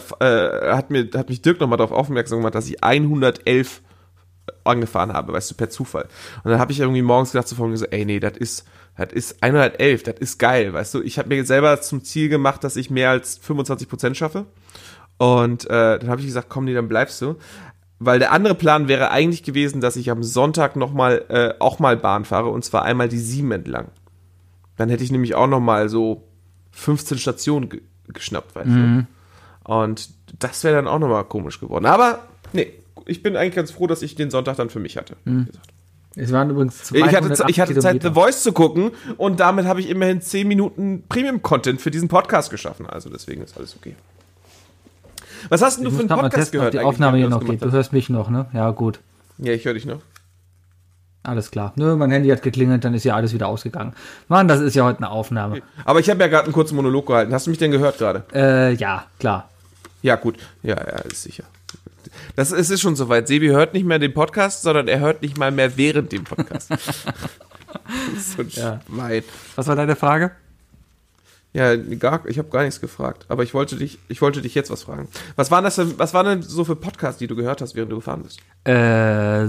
[SPEAKER 2] hat mir hat mich Dirk nochmal darauf aufmerksam gemacht, dass ich 111 angefahren habe, weißt du, per Zufall. Und dann habe ich irgendwie morgens gedacht zuvor so, ey, nee, das ist, das ist 111, das ist geil, weißt du. Ich habe mir selber zum Ziel gemacht, dass ich mehr als 25 Prozent schaffe. Und äh, dann habe ich gesagt, komm, nee, dann bleibst du. Weil der andere Plan wäre eigentlich gewesen, dass ich am Sonntag noch mal, äh, auch mal Bahn fahre und zwar einmal die sieben entlang. Dann hätte ich nämlich auch noch mal so 15 Stationen ge geschnappt, weißt du. Und das wäre dann auch noch mal komisch geworden. Aber nee, ich bin eigentlich ganz froh, dass ich den Sonntag dann für mich hatte. gesagt.
[SPEAKER 3] Es waren übrigens
[SPEAKER 2] Ich hatte,
[SPEAKER 3] 208
[SPEAKER 2] ich hatte Zeit. The Voice zu gucken und damit habe ich immerhin 10 Minuten Premium-Content für diesen Podcast geschaffen. Also deswegen ist alles okay. Was hast denn du für einen Podcast
[SPEAKER 3] testen, ob
[SPEAKER 2] gehört?
[SPEAKER 3] die
[SPEAKER 2] eigentlich,
[SPEAKER 3] Aufnahme hier noch geht. Du hörst mich noch, ne? Ja, gut.
[SPEAKER 2] Ja, ich höre dich noch.
[SPEAKER 3] Alles klar. Nö, mein Handy hat geklingelt, dann ist ja alles wieder ausgegangen. Mann, das ist ja heute eine Aufnahme.
[SPEAKER 2] Aber ich habe ja gerade einen kurzen Monolog gehalten. Hast du mich denn gehört gerade?
[SPEAKER 3] Äh, ja, klar.
[SPEAKER 2] Ja, gut. Ja, ja, ist sicher. Das ist, es ist schon soweit. Sebi hört nicht mehr den Podcast, sondern er hört nicht mal mehr während dem Podcast. so ein
[SPEAKER 3] Ja.
[SPEAKER 2] Schwein.
[SPEAKER 3] Was war deine Frage?
[SPEAKER 2] Ja, gar, ich habe gar nichts gefragt, aber ich wollte dich, ich wollte dich jetzt was fragen. Was waren das denn, was waren denn so für Podcasts, die du gehört hast, während du gefahren bist?
[SPEAKER 3] Äh,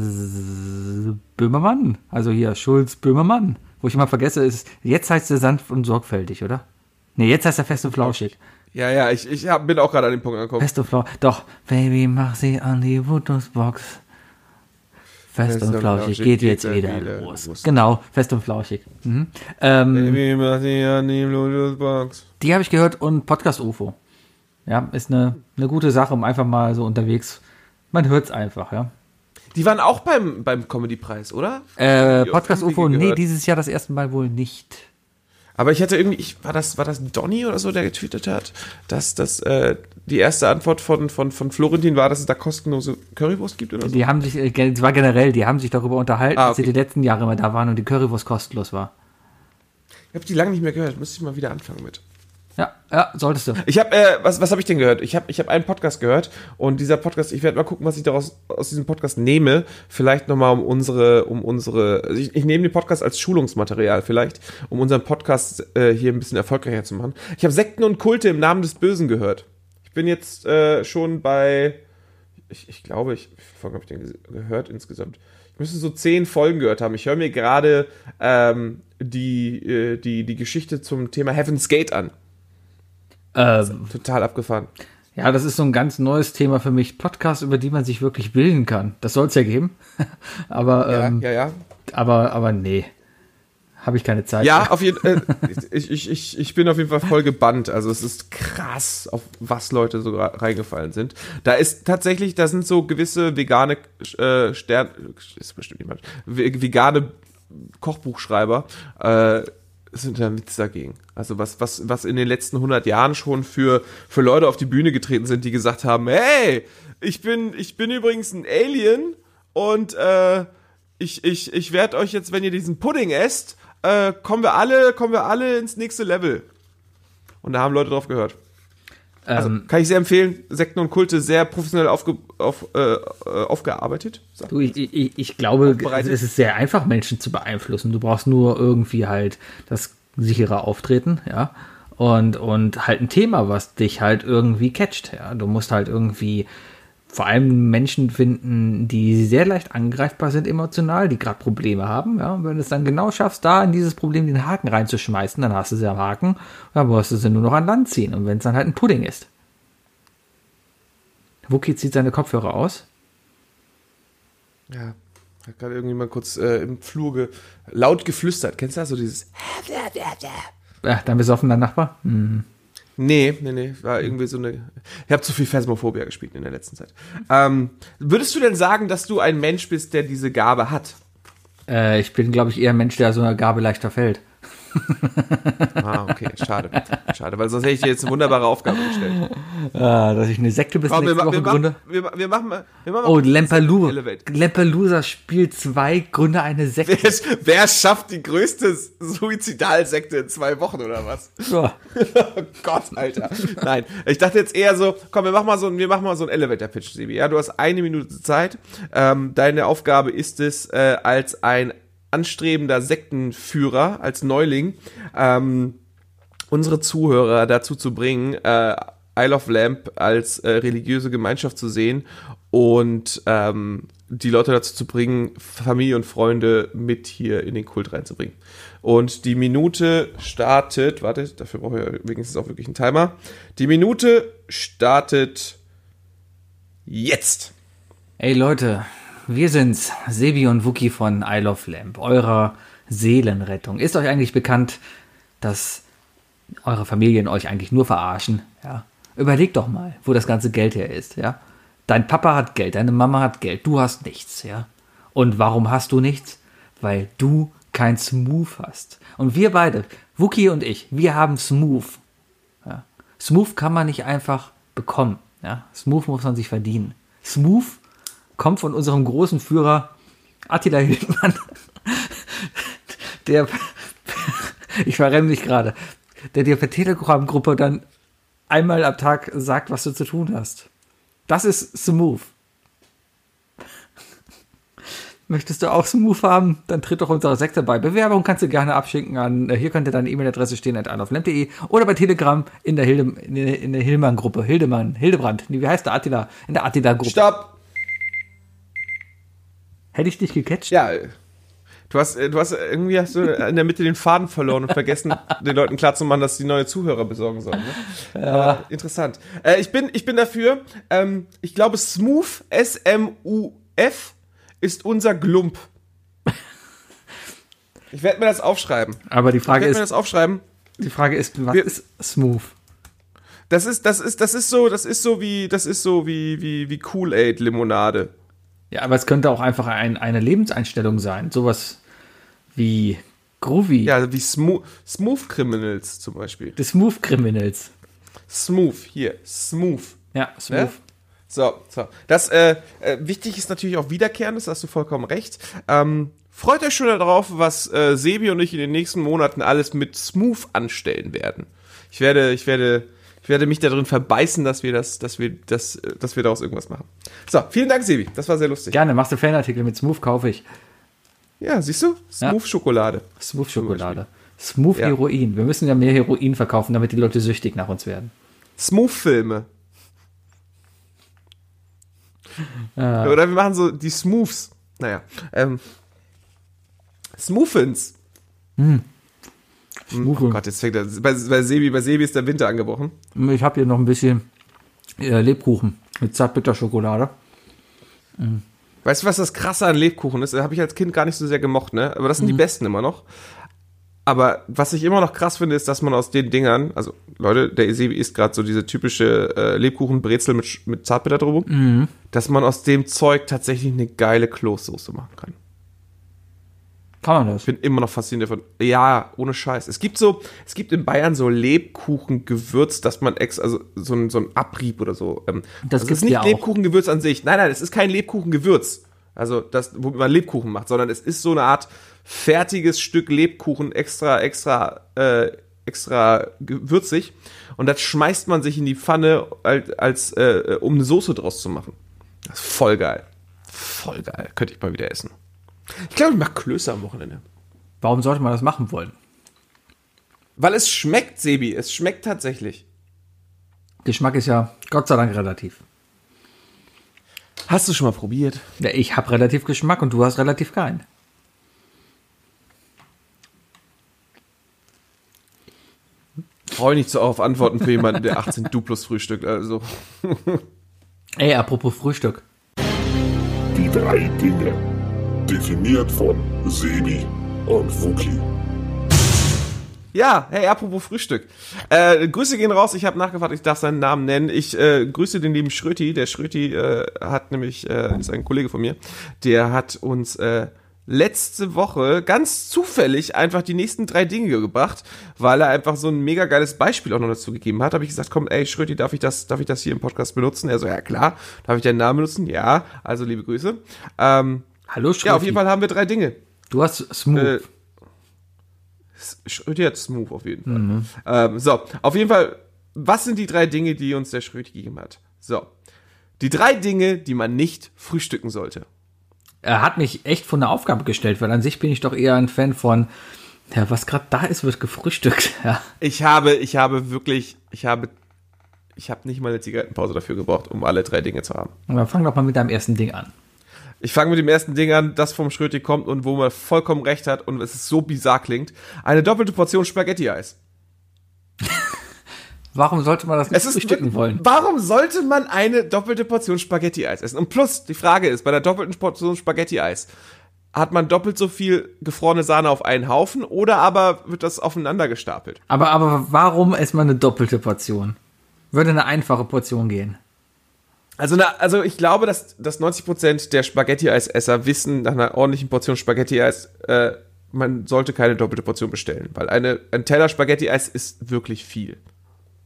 [SPEAKER 3] Böhmermann. Also hier Schulz Böhmermann. Wo ich immer vergesse, ist, jetzt heißt er sanft und sorgfältig, oder? Nee, jetzt heißt er fest und flauschig.
[SPEAKER 2] Ja, ja, ich, ich hab, bin auch gerade an dem Punkt angekommen.
[SPEAKER 3] Fest und flauschig. Doch, Baby, mach sie an die Wutusbox. Fest,
[SPEAKER 2] Fest
[SPEAKER 3] und
[SPEAKER 2] und
[SPEAKER 3] flauschig,
[SPEAKER 2] flauschig
[SPEAKER 3] geht jetzt
[SPEAKER 2] er
[SPEAKER 3] wieder,
[SPEAKER 2] wieder
[SPEAKER 3] los.
[SPEAKER 2] los.
[SPEAKER 3] Genau, fest und flauschig. Mhm. Ähm,
[SPEAKER 2] die
[SPEAKER 3] habe ich gehört und Podcast UFO. Ja, ist eine, eine gute Sache, um einfach mal so unterwegs. Man hört's einfach, ja.
[SPEAKER 2] Die waren auch beim, beim Comedy-Preis, oder?
[SPEAKER 3] Äh, Podcast UFO, nee, dieses Jahr das erste Mal wohl nicht.
[SPEAKER 2] Aber ich hatte irgendwie, ich, war das, war das Donny oder so, der getweetet hat, dass das äh, die erste Antwort von, von, von Florentin war, dass es da kostenlose Currywurst gibt oder so?
[SPEAKER 3] Die haben sich, äh, es war generell, die haben sich darüber unterhalten,
[SPEAKER 2] Ah,
[SPEAKER 3] dass sie
[SPEAKER 2] okay.
[SPEAKER 3] die letzten Jahre immer da waren und die Currywurst kostenlos war.
[SPEAKER 2] Ich habe die lange nicht mehr gehört, müsste ich mal wieder anfangen mit.
[SPEAKER 3] Ja, ja, solltest du.
[SPEAKER 2] Ich habe, äh, was, was habe ich denn gehört? Ich habe ich hab einen Podcast gehört und dieser Podcast, ich werde mal gucken, was ich daraus aus diesem Podcast nehme. Vielleicht nochmal um unsere, um unsere, also ich, ich nehme den Podcast als Schulungsmaterial vielleicht, um unseren Podcast äh, hier ein bisschen erfolgreicher zu machen. Ich habe Sekten und Kulte im Namen des Bösen gehört. Ich bin jetzt äh, schon bei, ich, ich glaube, ich, wie Folgen habe ich denn gehört insgesamt? Ich müsste so zehn Folgen gehört haben. Ich höre mir gerade ähm, die, äh, die, die Geschichte zum Thema Heaven's Gate an.
[SPEAKER 3] Ähm,
[SPEAKER 2] Total abgefahren.
[SPEAKER 3] ja, das ist so ein ganz neues Thema für mich. Podcasts, über die man sich wirklich bilden kann. Das soll es ja geben. aber,
[SPEAKER 2] Ja,
[SPEAKER 3] ähm,
[SPEAKER 2] ja, ja.
[SPEAKER 3] aber, aber nee. Habe ich keine Zeit.
[SPEAKER 2] Ja, auf jeden Fall. ich, ich, ich, ich bin auf jeden Fall voll gebannt. Also es ist krass, auf was Leute so reingefallen sind. Da ist tatsächlich, da sind so gewisse vegane äh, Stern, ist bestimmt niemand, ve- vegane Kochbuchschreiber, äh, sind da nichts dagegen. Also was, was, was in den letzten 100 Jahren schon für, für Leute auf die Bühne getreten sind, die gesagt haben, hey, ich bin, ich bin übrigens ein Alien und äh, ich, ich, ich werde euch jetzt, wenn ihr diesen Pudding esst, äh, kommen wir alle, kommen wir alle ins nächste Level. Und da haben Leute drauf gehört. Also
[SPEAKER 3] ähm,
[SPEAKER 2] kann ich sehr empfehlen. Sekten und Kulte sehr professionell aufge, auf, äh, äh, aufgearbeitet.
[SPEAKER 3] Du, ich, ich, ich glaube, es ist sehr einfach, Menschen zu beeinflussen. Du brauchst nur irgendwie halt das sichere Auftreten, ja. Und, und halt ein Thema, was dich halt irgendwie catcht, ja. Du musst halt irgendwie vor allem Menschen finden, die sehr leicht angreifbar sind emotional, die gerade Probleme haben, ja. Und wenn du es dann genau schaffst, da in dieses Problem den Haken reinzuschmeißen, dann hast du sie am Haken, dann musst du sie nur noch an Land ziehen. Und wenn es dann halt ein Pudding ist. Wookie zieht seine Kopfhörer aus.
[SPEAKER 2] Ja. Hat gerade irgendjemand kurz äh, im Flur ge laut geflüstert. Kennst du das? So dieses.
[SPEAKER 3] Ja, dein besoffener Nachbar? Hm.
[SPEAKER 2] Nee, nee, nee. War irgendwie so eine. Ich habe zu viel Phasmophobia gespielt in der letzten Zeit. Ähm, würdest du denn sagen, dass du ein Mensch bist, der diese Gabe hat?
[SPEAKER 3] Äh, ich bin, glaube ich, eher ein Mensch, der so einer Gabe leichter fällt.
[SPEAKER 2] Ah, okay, schade. Schade, weil sonst hätte ich dir jetzt eine wunderbare Aufgabe gestellt.
[SPEAKER 3] Ah, dass ich eine Sekte bis
[SPEAKER 2] wir,
[SPEAKER 3] nächste
[SPEAKER 2] ma-
[SPEAKER 3] Woche
[SPEAKER 2] wir,
[SPEAKER 3] gründe.
[SPEAKER 2] wir, wir machen mal. Wir machen mal
[SPEAKER 3] Oh,
[SPEAKER 2] kurz
[SPEAKER 3] Lamperlu.
[SPEAKER 2] Elevate.
[SPEAKER 3] Lampelusa Spiel 2, gründe eine Sekte.
[SPEAKER 2] Wer, wer schafft die größte Suizidalsekte in zwei Wochen oder was?
[SPEAKER 3] Ja.
[SPEAKER 2] Oh Gott, Alter. Nein, ich dachte jetzt eher so, komm, wir machen mal so, ein- wir machen mal so einen Elevator-Pitch, Sebi. Ja, du hast eine Minute Zeit. Ähm, deine Aufgabe ist es, äh, als ein anstrebender Sektenführer, als Neuling, ähm, unsere Zuhörer dazu zu bringen, äh, Isle of Lamp als äh, religiöse Gemeinschaft zu sehen und ähm, die Leute dazu zu bringen, Familie und Freunde mit hier in den Kult reinzubringen. Und die Minute startet, warte, dafür brauche ich ja wenigstens auch wirklich einen Timer. Die Minute startet jetzt.
[SPEAKER 3] Ey Leute, wir sind's, Sebi und Wookie von Isle of Lamp, eurer Seelenrettung. Ist euch eigentlich bekannt, dass eure Familien euch eigentlich nur verarschen? Ja. Überleg doch mal, wo das ganze Geld her ist, ja. Dein Papa hat Geld, deine Mama hat Geld, du hast nichts, ja. Und warum hast du nichts? Weil du kein Smooth hast. Und wir beide, Wookie und ich, wir haben Smooth. Ja. Smooth kann man nicht einfach bekommen. Ja. Smooth muss man sich verdienen. Smooth kommt von unserem großen Führer Attila Hildmann, der, ich verrenne mich gerade, der dir per Telegram-Gruppe dann einmal am Tag sagt, was du zu tun hast. Das ist Smooth. Möchtest du auch Smooth haben? Dann tritt doch unserer Sekte bei. Bewerbung kannst du gerne abschicken an, äh, hier könnte deine E-Mail-Adresse stehen, at anoflem.de oder bei Telegram in der, Hilde, in der, Hillmann-Gruppe. Hildemann, Hildebrand. Wie heißt der Attila? In der Attila-Gruppe.
[SPEAKER 2] Stopp.
[SPEAKER 3] Hätte ich dich gecatcht?
[SPEAKER 2] Ja, Du hast, äh, du hast äh, irgendwie hast du in der Mitte den Faden verloren und vergessen, den Leuten klarzumachen, dass die neue Zuhörer besorgen sollen. Ne? Aber interessant. Äh, ich, bin, ich bin dafür, ähm, ich glaube, Smooth, S-M-U-F, ist unser Glump. Ich werde mir das aufschreiben.
[SPEAKER 3] Aber die
[SPEAKER 2] Ich
[SPEAKER 3] Frage
[SPEAKER 2] werde mir
[SPEAKER 3] ist,
[SPEAKER 2] das aufschreiben.
[SPEAKER 3] die Frage ist, was
[SPEAKER 2] Wir-
[SPEAKER 3] ist smooth?
[SPEAKER 2] Das ist, das ist, das ist so, das ist so wie, das ist so wie, wie, wie Kool-Aid-Limonade.
[SPEAKER 3] Ja, aber es könnte auch einfach ein, eine Lebenseinstellung sein. Sowas wie Groovy.
[SPEAKER 2] Ja, wie Smooth, Smooth Criminals zum Beispiel.
[SPEAKER 3] The Smooth Criminals.
[SPEAKER 2] Smooth, hier, Smooth.
[SPEAKER 3] Ja, smooth.
[SPEAKER 2] Ne? So, so. Das, äh, äh, wichtig ist natürlich auch Wiederkehrendes, hast du vollkommen recht. Ähm, freut euch schon darauf, was äh, Sebi und ich in den nächsten Monaten alles mit Smooth anstellen werden. Ich werde, ich werde, ich werde mich darin verbeißen, dass wir das, dass wir das, dass wir daraus irgendwas machen. So, vielen Dank, Sebi. Das war sehr lustig.
[SPEAKER 3] Gerne, machst du Fanartikel mit Smooth, kaufe ich.
[SPEAKER 2] Ja, siehst du? Smooth Schokolade.
[SPEAKER 3] Smooth Schokolade. Smooth
[SPEAKER 2] Ja.
[SPEAKER 3] Heroin. Wir müssen ja mehr Heroin verkaufen, damit die Leute süchtig nach uns werden.
[SPEAKER 2] Smooth Filme. Oder wir machen so die Smooths. Naja, ähm, Smoothins.
[SPEAKER 3] Smooth.
[SPEAKER 2] Oh Gott, jetzt fängt er, bei, bei Sebi, bei Sebi ist der Winter angebrochen.
[SPEAKER 3] Ich habe hier noch ein bisschen äh, Lebkuchen mit Zartbitterschokolade.
[SPEAKER 2] Weißt du, was das Krasse an Lebkuchen ist? Das habe ich als Kind gar nicht so sehr gemocht, ne? Aber das sind die besten immer noch. Aber was ich immer noch krass finde, ist, dass man aus den Dingern, also Leute, der Sebi isst gerade so diese typische äh, Lebkuchenbrezel mit, mit Zartbitter drüber, dass man aus dem Zeug tatsächlich eine geile Kloßsoße machen kann.
[SPEAKER 3] Kann man das?
[SPEAKER 2] Ich bin immer noch fasziniert davon. Ja, ohne Scheiß. Es gibt so, es gibt in Bayern so Lebkuchengewürz, dass man ex, also so ein, so ein Abrieb oder so. Ähm,
[SPEAKER 3] Das
[SPEAKER 2] also ist nicht
[SPEAKER 3] ja.
[SPEAKER 2] Lebkuchengewürz an sich. Nein, nein, es ist kein Lebkuchengewürz. Also das, wo man Lebkuchen macht, sondern es ist so eine Art fertiges Stück Lebkuchen extra, extra, äh, extra gewürzig. Und das schmeißt man sich in die Pfanne, als, als äh, um eine Soße draus zu machen. Das ist voll geil. Voll geil. Könnte ich mal wieder essen. Ich glaube, ich mache Klöße am Wochenende.
[SPEAKER 3] Warum sollte man das machen wollen?
[SPEAKER 2] Weil es schmeckt, Sebi. Es schmeckt tatsächlich.
[SPEAKER 3] Geschmack ist ja Gott sei Dank relativ.
[SPEAKER 2] Hast du schon mal probiert?
[SPEAKER 3] Ja, ich habe relativ Geschmack und du hast relativ keinen.
[SPEAKER 2] Freue nicht so auf Antworten für jemanden, der 18 Duplos frühstückt. Also.
[SPEAKER 3] Ey, apropos Frühstück.
[SPEAKER 1] Die drei Dinge. Definiert von Sebi und Wookie.
[SPEAKER 2] Ja, hey, apropos Frühstück. Äh, Grüße gehen raus. Ich habe nachgefragt, ich darf seinen Namen nennen. Ich äh, grüße den lieben Schröti. Der Schröti äh, hat nämlich, äh, ist ein Kollege von mir, der hat uns äh, letzte Woche ganz zufällig einfach die nächsten drei Dinge gebracht, weil er einfach so ein mega geiles Beispiel auch noch dazu gegeben hat. Habe ich gesagt, komm, ey, Schröti, darf ich das, darf ich das hier im Podcast benutzen? Er so, ja klar. Darf ich deinen Namen benutzen? Ja. Also liebe Grüße. Ähm,
[SPEAKER 3] Hallo Schröti.
[SPEAKER 2] ja, auf jeden Fall haben wir drei Dinge.
[SPEAKER 3] Du hast Smooth.
[SPEAKER 2] Äh, Schröti hat Smooth auf jeden Fall. Ähm, so, auf jeden Fall, was sind die drei Dinge, die uns der Schröti gegeben hat? So, die drei Dinge, die man nicht frühstücken sollte.
[SPEAKER 3] er hat mich echt vor eine Aufgabe gestellt, weil an sich bin ich doch eher ein Fan von, ja, was gerade da ist, wird gefrühstückt. Ja.
[SPEAKER 2] Ich habe, ich habe wirklich, ich habe, ich habe nicht mal eine Zigarettenpause dafür gebraucht, um alle drei Dinge zu haben.
[SPEAKER 3] Und dann fang doch mal mit deinem ersten Ding an.
[SPEAKER 2] Ich fange mit dem ersten Ding an, das vom Schröti kommt und wo man vollkommen recht hat und es ist so bizarr klingt. Eine doppelte Portion Spaghetti-Eis.
[SPEAKER 3] Warum sollte man das nicht
[SPEAKER 2] Es ist,
[SPEAKER 3] wollen?
[SPEAKER 2] Warum sollte man eine doppelte Portion Spaghetti-Eis essen? Und plus, die Frage ist, bei der doppelten Portion Spaghetti-Eis, hat man doppelt so viel gefrorene Sahne auf einen Haufen oder aber wird das aufeinander gestapelt?
[SPEAKER 3] Aber, aber warum erstmal eine doppelte Portion? Würde eine einfache Portion gehen.
[SPEAKER 2] Also, na, also ich glaube, dass, dass 90% der Spaghetti-Eisesser wissen, nach einer ordentlichen Portion Spaghetti-Eis, äh, man sollte keine doppelte Portion bestellen, weil eine, ein Teller Spaghetti-Eis ist wirklich viel.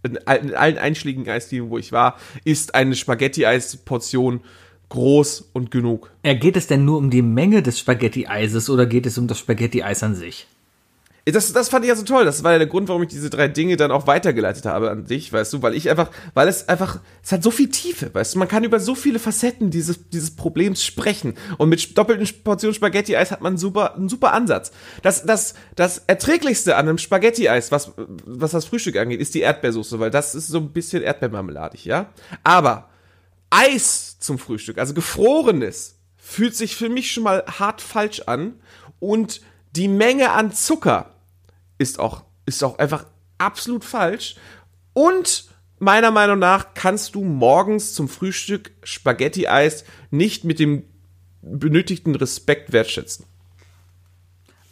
[SPEAKER 2] In, in allen einschlägigen Eisdielen, wo ich war, ist eine Spaghetti-Eis-Portion groß und genug.
[SPEAKER 3] Ja, geht es denn nur um die Menge des Spaghetti-Eises oder geht es um das Spaghetti-Eis an sich?
[SPEAKER 2] Das, das fand ich ja so toll. Das war ja der Grund, warum ich diese drei Dinge dann auch weitergeleitet habe an dich, weißt du, weil ich einfach, weil es einfach, es hat so viel Tiefe, weißt du, man kann über so viele Facetten dieses, dieses Problems sprechen. Und mit doppelten Portionen Spaghetti-Eis hat man super, einen super Ansatz. Das, das, das erträglichste an einem Spaghetti-Eis, was, was das Frühstück angeht, ist die Erdbeersoße, weil das ist so ein bisschen erdbeermarmeladig, ja. Aber Eis zum Frühstück, also gefrorenes, fühlt sich für mich schon mal hart falsch an Und die Menge an Zucker ist auch, ist auch einfach absolut falsch. Und meiner Meinung nach kannst du morgens zum Frühstück Spaghetti-Eis nicht mit dem benötigten Respekt wertschätzen.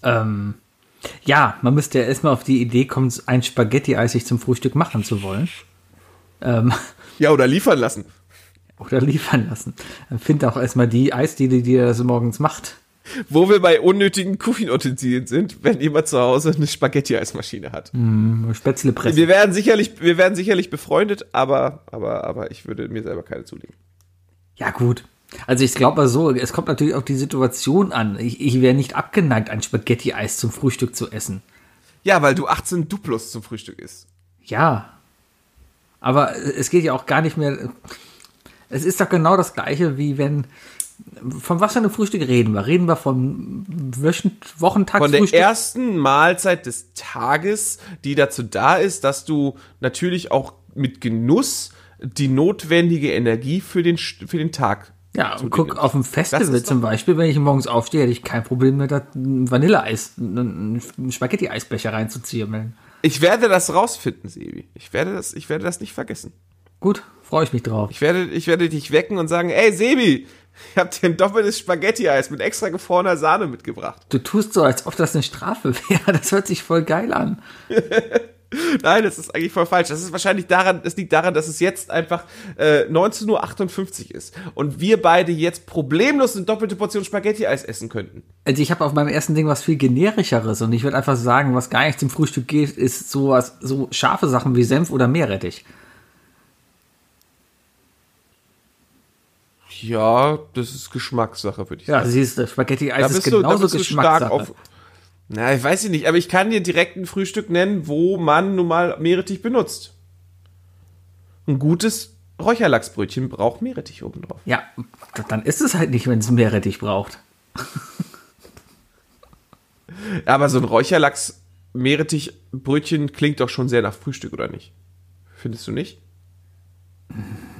[SPEAKER 3] Ähm, ja, man müsste ja erstmal auf die Idee kommen, ein Spaghetti-Eis sich zum Frühstück machen zu wollen. Ähm,
[SPEAKER 2] Ja, oder liefern lassen.
[SPEAKER 3] oder liefern lassen. Find auch erstmal die Eisdiele, die das morgens macht.
[SPEAKER 2] Wo wir bei unnötigen Küchenutensilien sind, wenn jemand zu Hause eine Spaghetti-Eismaschine hat.
[SPEAKER 3] Spätzle pressen.
[SPEAKER 2] Wir werden sicherlich, wir werden sicherlich befreundet, aber, aber, aber ich würde mir selber keine zulegen.
[SPEAKER 3] Ja, gut. Also ich glaube mal so, es kommt natürlich auf die Situation an. Ich, ich wäre nicht abgeneigt, ein Spaghetti-Eis zum Frühstück zu essen.
[SPEAKER 2] Ja, weil du 18 Duplos zum Frühstück isst.
[SPEAKER 3] Ja. Aber es geht ja auch gar nicht mehr. Es ist doch genau das gleiche, wie wenn. Von was für einem Frühstück reden wir? Reden wir vom
[SPEAKER 2] Von der
[SPEAKER 3] Wochentagsfrühstück?
[SPEAKER 2] ersten Mahlzeit des Tages, die dazu da ist, dass du natürlich auch mit Genuss die notwendige Energie für den, für den Tag
[SPEAKER 3] Ja, und guck, auf dem Festival zum Beispiel, wenn ich morgens aufstehe, hätte ich kein Problem mit ein Vanilleeis, einen Spaghetti-Eisbecher reinzuziehen.
[SPEAKER 2] Ich werde das rausfinden, Sebi. Ich werde das, ich werde das nicht vergessen.
[SPEAKER 3] Gut, freue ich mich drauf.
[SPEAKER 2] Ich werde, ich werde dich wecken und sagen, ey Sebi, ich habe dir ein doppeltes Spaghetti-Eis mit extra gefrorener Sahne mitgebracht.
[SPEAKER 3] Du tust so, als ob das eine Strafe wäre. Das hört sich voll geil an.
[SPEAKER 2] Nein, das ist eigentlich voll falsch. Das ist wahrscheinlich daran, es liegt daran, dass es jetzt einfach äh, 19.58 Uhr ist und wir beide jetzt problemlos eine doppelte Portion Spaghetti-Eis essen könnten.
[SPEAKER 3] Also ich habe auf meinem ersten Ding was viel generischeres und ich würde einfach sagen, was gar nicht zum Frühstück geht, ist sowas, so scharfe Sachen wie Senf oder Meerrettich.
[SPEAKER 2] Ja, das ist Geschmackssache, würde ich
[SPEAKER 3] Ja,
[SPEAKER 2] sagen.
[SPEAKER 3] siehst du, Spaghetti-Eis
[SPEAKER 2] Da
[SPEAKER 3] ist
[SPEAKER 2] du, da
[SPEAKER 3] genauso
[SPEAKER 2] du stark
[SPEAKER 3] Geschmackssache.
[SPEAKER 2] auf. Na, ich weiß nicht, aber ich kann dir direkt ein Frühstück nennen, wo man nun mal Meerrettich benutzt. Ein gutes Räucherlachsbrötchen braucht Meerrettich oben drauf.
[SPEAKER 3] Ja, dann ist es halt nicht, wenn es Meerrettich braucht.
[SPEAKER 2] Aber so ein Räucherlachs-Meerrettich-Brötchen klingt doch schon sehr nach Frühstück, oder nicht? Findest du nicht?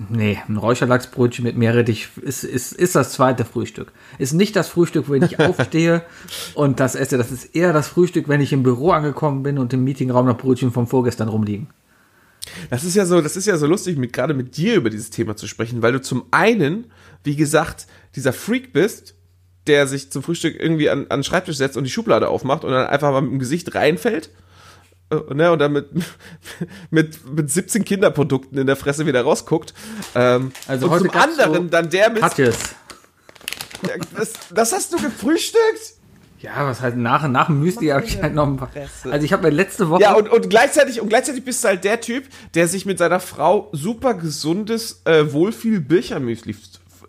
[SPEAKER 3] Nee, ein Räucherlachsbrötchen mit Meerrettich ist, ist, ist das zweite Frühstück. Ist nicht das Frühstück, wenn ich aufstehe und das esse. Das ist eher das Frühstück, wenn ich im Büro angekommen bin und im Meetingraum noch Brötchen vom vorgestern rumliegen.
[SPEAKER 2] Das ist ja so, das ist ja so lustig, mit, gerade mit dir über dieses Thema zu sprechen, weil du zum einen, wie gesagt, dieser Freak bist, der sich zum Frühstück irgendwie an, an den Schreibtisch setzt und die Schublade aufmacht und dann einfach mal mit dem Gesicht reinfällt. Äh, Ne, und dann mit, mit, mit 17 Kinderprodukten in der Fresse wieder rausguckt. Ähm,
[SPEAKER 3] Also
[SPEAKER 2] und
[SPEAKER 3] heute
[SPEAKER 2] zum anderen
[SPEAKER 3] so
[SPEAKER 2] dann der mit.
[SPEAKER 3] Katjes.
[SPEAKER 2] Das, das hast du gefrühstückt?
[SPEAKER 3] Ja, was halt nach, nach dem Müsli habe ich halt noch ein paar.
[SPEAKER 2] Fresse.
[SPEAKER 3] Also ich habe mir letzte Woche.
[SPEAKER 2] Ja, und, und gleichzeitig, und gleichzeitig bist du halt der Typ, der sich mit seiner Frau super gesundes äh, Wohlfühl-Birchermüsli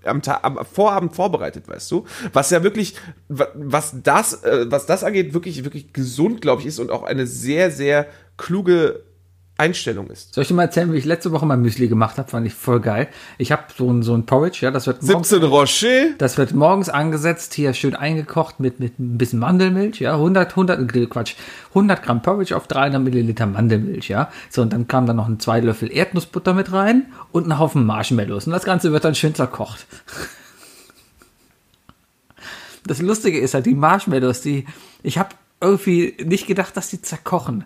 [SPEAKER 2] am, Ta- am Vorabend vorbereitet, weißt du? Was ja wirklich, wa- was das, äh, was das angeht, wirklich, wirklich gesund, glaube ich, ist und auch eine sehr, sehr kluge Einstellung ist.
[SPEAKER 3] Soll ich dir mal erzählen, wie ich letzte Woche mein Müsli gemacht habe? Fand ich voll geil. Ich habe so ein, so ein Porridge, ja, das wird morgens,
[SPEAKER 2] 17 Rocher.
[SPEAKER 3] das wird morgens angesetzt, hier schön eingekocht mit, mit ein bisschen Mandelmilch, ja, 100, 100, äh, Quatsch, 100 Gramm Porridge auf 300 Milliliter Mandelmilch, ja. So, und dann kam dann noch ein zwei Löffel Erdnussbutter mit rein und ein Haufen Marshmallows. Und das Ganze wird dann schön zerkocht. Das Lustige ist halt, die Marshmallows, die, ich habe irgendwie nicht gedacht, dass die zerkochen.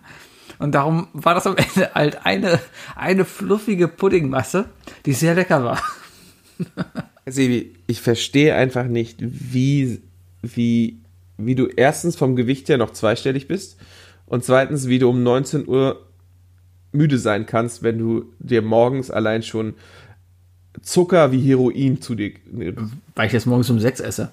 [SPEAKER 3] Und darum war das am Ende halt eine, eine fluffige Puddingmasse, die sehr lecker war.
[SPEAKER 2] Sebi, ich verstehe einfach nicht, wie, wie, wie du erstens vom Gewicht her noch zweistellig bist und zweitens, wie du um 19 Uhr müde sein kannst, wenn du dir morgens allein schon Zucker wie Heroin zu dir.
[SPEAKER 3] Weil ich das morgens um sechs esse.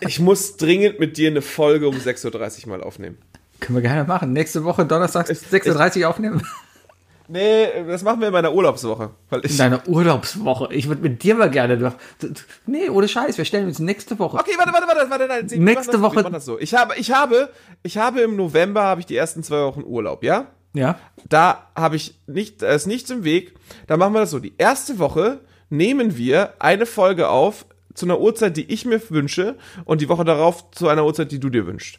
[SPEAKER 2] Ich muss dringend mit dir eine Folge um 6.30 Uhr mal aufnehmen.
[SPEAKER 3] Können wir gerne machen. Nächste Woche Donnerstag 6.30 Uhr aufnehmen.
[SPEAKER 2] Nee, das machen wir in meiner Urlaubswoche.
[SPEAKER 3] In deiner Urlaubswoche. Ich würde mit dir mal gerne. Du- du- Nee, ohne Scheiß. Wir stellen uns nächste Woche.
[SPEAKER 2] Okay, warte, warte, warte, warte, nein,
[SPEAKER 3] Nächste
[SPEAKER 2] das
[SPEAKER 3] Woche-
[SPEAKER 2] das so. Ich habe, ich habe, ich habe im November habe ich die ersten zwei Wochen Urlaub, ja?
[SPEAKER 3] Ja.
[SPEAKER 2] Da habe ich nicht, da ist nichts im Weg. Da machen wir das so. Die erste Woche nehmen wir eine Folge auf zu einer Uhrzeit, die ich mir wünsche und die Woche darauf zu einer Uhrzeit, die du dir wünschst.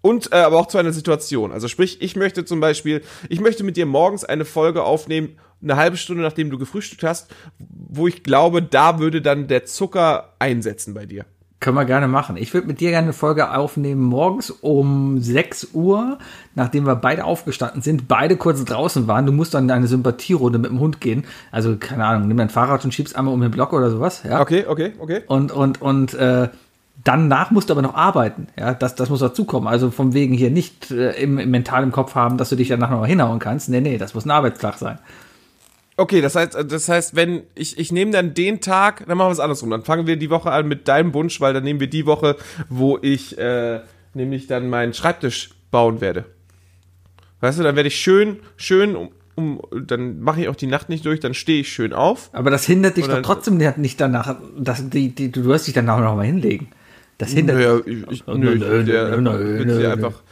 [SPEAKER 2] Und äh, aber auch zu einer Situation. Also sprich, ich möchte zum Beispiel, ich möchte mit dir morgens eine Folge aufnehmen, eine halbe Stunde nachdem du gefrühstückt hast, wo ich glaube, da würde dann der Zucker einsetzen bei dir.
[SPEAKER 3] Können wir gerne machen. Ich würde mit dir gerne eine Folge aufnehmen morgens um 6 Uhr, nachdem wir beide aufgestanden sind, beide kurz draußen waren. Du musst dann in eine Sympathierunde mit dem Hund gehen. Also, keine Ahnung, nimm dein Fahrrad und schiebst einmal um den Block oder sowas. Ja.
[SPEAKER 2] Okay, okay, okay.
[SPEAKER 3] Und, und, und äh, danach musst du aber noch arbeiten. Ja, das, das muss dazukommen. Also vom wegen hier nicht äh, im, im mental im Kopf haben, dass du dich danach noch hinhauen kannst. Nee, nee, das muss ein Arbeitstag sein.
[SPEAKER 2] Okay, das heißt, das heißt, wenn ich, ich nehme dann den Tag, dann machen wir es andersrum. Dann fangen wir die Woche an mit deinem Wunsch, weil dann nehmen wir die Woche, wo ich äh, nämlich dann meinen Schreibtisch bauen werde. Weißt du, dann werde ich schön, schön, um, um dann mache ich auch die Nacht nicht durch, dann stehe ich schön auf.
[SPEAKER 3] Aber das hindert dich
[SPEAKER 2] Oder-
[SPEAKER 3] doch trotzdem nicht danach, dass die, die, du wirst dich danach noch mal hinlegen. Das hindert
[SPEAKER 2] Naja, ich, ich, nö,
[SPEAKER 3] Nö, nö, nö, nö,
[SPEAKER 2] dir
[SPEAKER 3] nö.
[SPEAKER 2] einfach,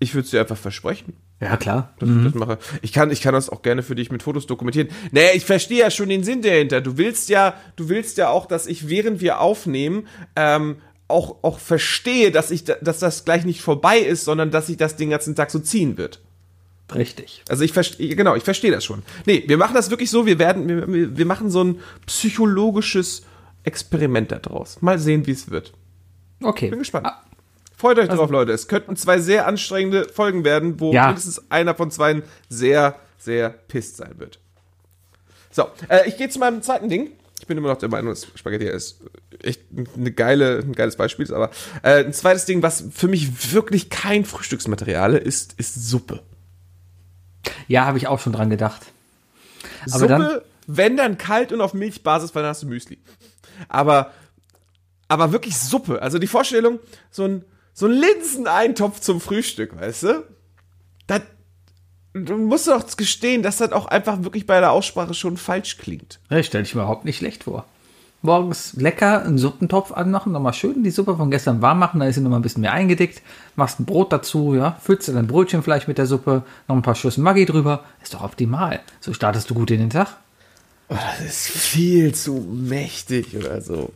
[SPEAKER 2] ich würde es dir einfach versprechen.
[SPEAKER 3] Ja, klar.
[SPEAKER 2] dass ich das mache. Ich kann, ich kann das auch gerne für dich mit Fotos dokumentieren. Naja, ich verstehe ja schon den Sinn dahinter. Du willst ja, du willst ja auch, dass ich, während wir aufnehmen, ähm, auch, auch verstehe, dass ich, da- dass das gleich nicht vorbei ist, sondern dass sich das den ganzen Tag so ziehen wird.
[SPEAKER 3] Richtig.
[SPEAKER 2] Also ich verstehe, genau, ich verstehe das schon. Nee, wir machen das wirklich so, wir werden, wir, wir- wir machen so ein psychologisches Experiment daraus. Mal sehen, wie es wird.
[SPEAKER 3] Okay.
[SPEAKER 2] Bin gespannt. Freut euch drauf, Leute. Es könnten zwei sehr anstrengende Folgen werden, wo
[SPEAKER 3] Ja.
[SPEAKER 2] mindestens einer von zwei sehr, sehr pisst sein wird. So, äh, ich gehe zu meinem zweiten Ding. Ich bin immer noch der Meinung, dass Spaghetti ist echt eine geile, ein geiles Beispiel ist, aber äh, ein zweites Ding, was für mich wirklich kein Frühstücksmaterial ist, ist Suppe.
[SPEAKER 3] Ja, habe ich auch schon dran gedacht. Aber
[SPEAKER 2] Suppe,
[SPEAKER 3] dann-
[SPEAKER 2] wenn dann kalt und auf Milchbasis, weil dann hast du Müsli. Aber, aber wirklich Suppe. Also die Vorstellung, so ein, so ein Linseneintopf zum Frühstück, weißt du? Das, du musst doch gestehen, dass das auch einfach wirklich bei der Aussprache schon falsch klingt.
[SPEAKER 3] Ja, stelle ich mir überhaupt nicht schlecht vor. Morgens lecker einen Suppentopf anmachen, nochmal schön die Suppe von gestern warm machen, dann ist sie nochmal ein bisschen mehr eingedickt, machst ein Brot dazu, ja, füllst du dein Brötchen vielleicht mit der Suppe, noch ein paar Schüsse Maggi drüber, ist doch optimal. So startest du gut in den Tag.
[SPEAKER 2] Oh, das ist viel zu mächtig oder so.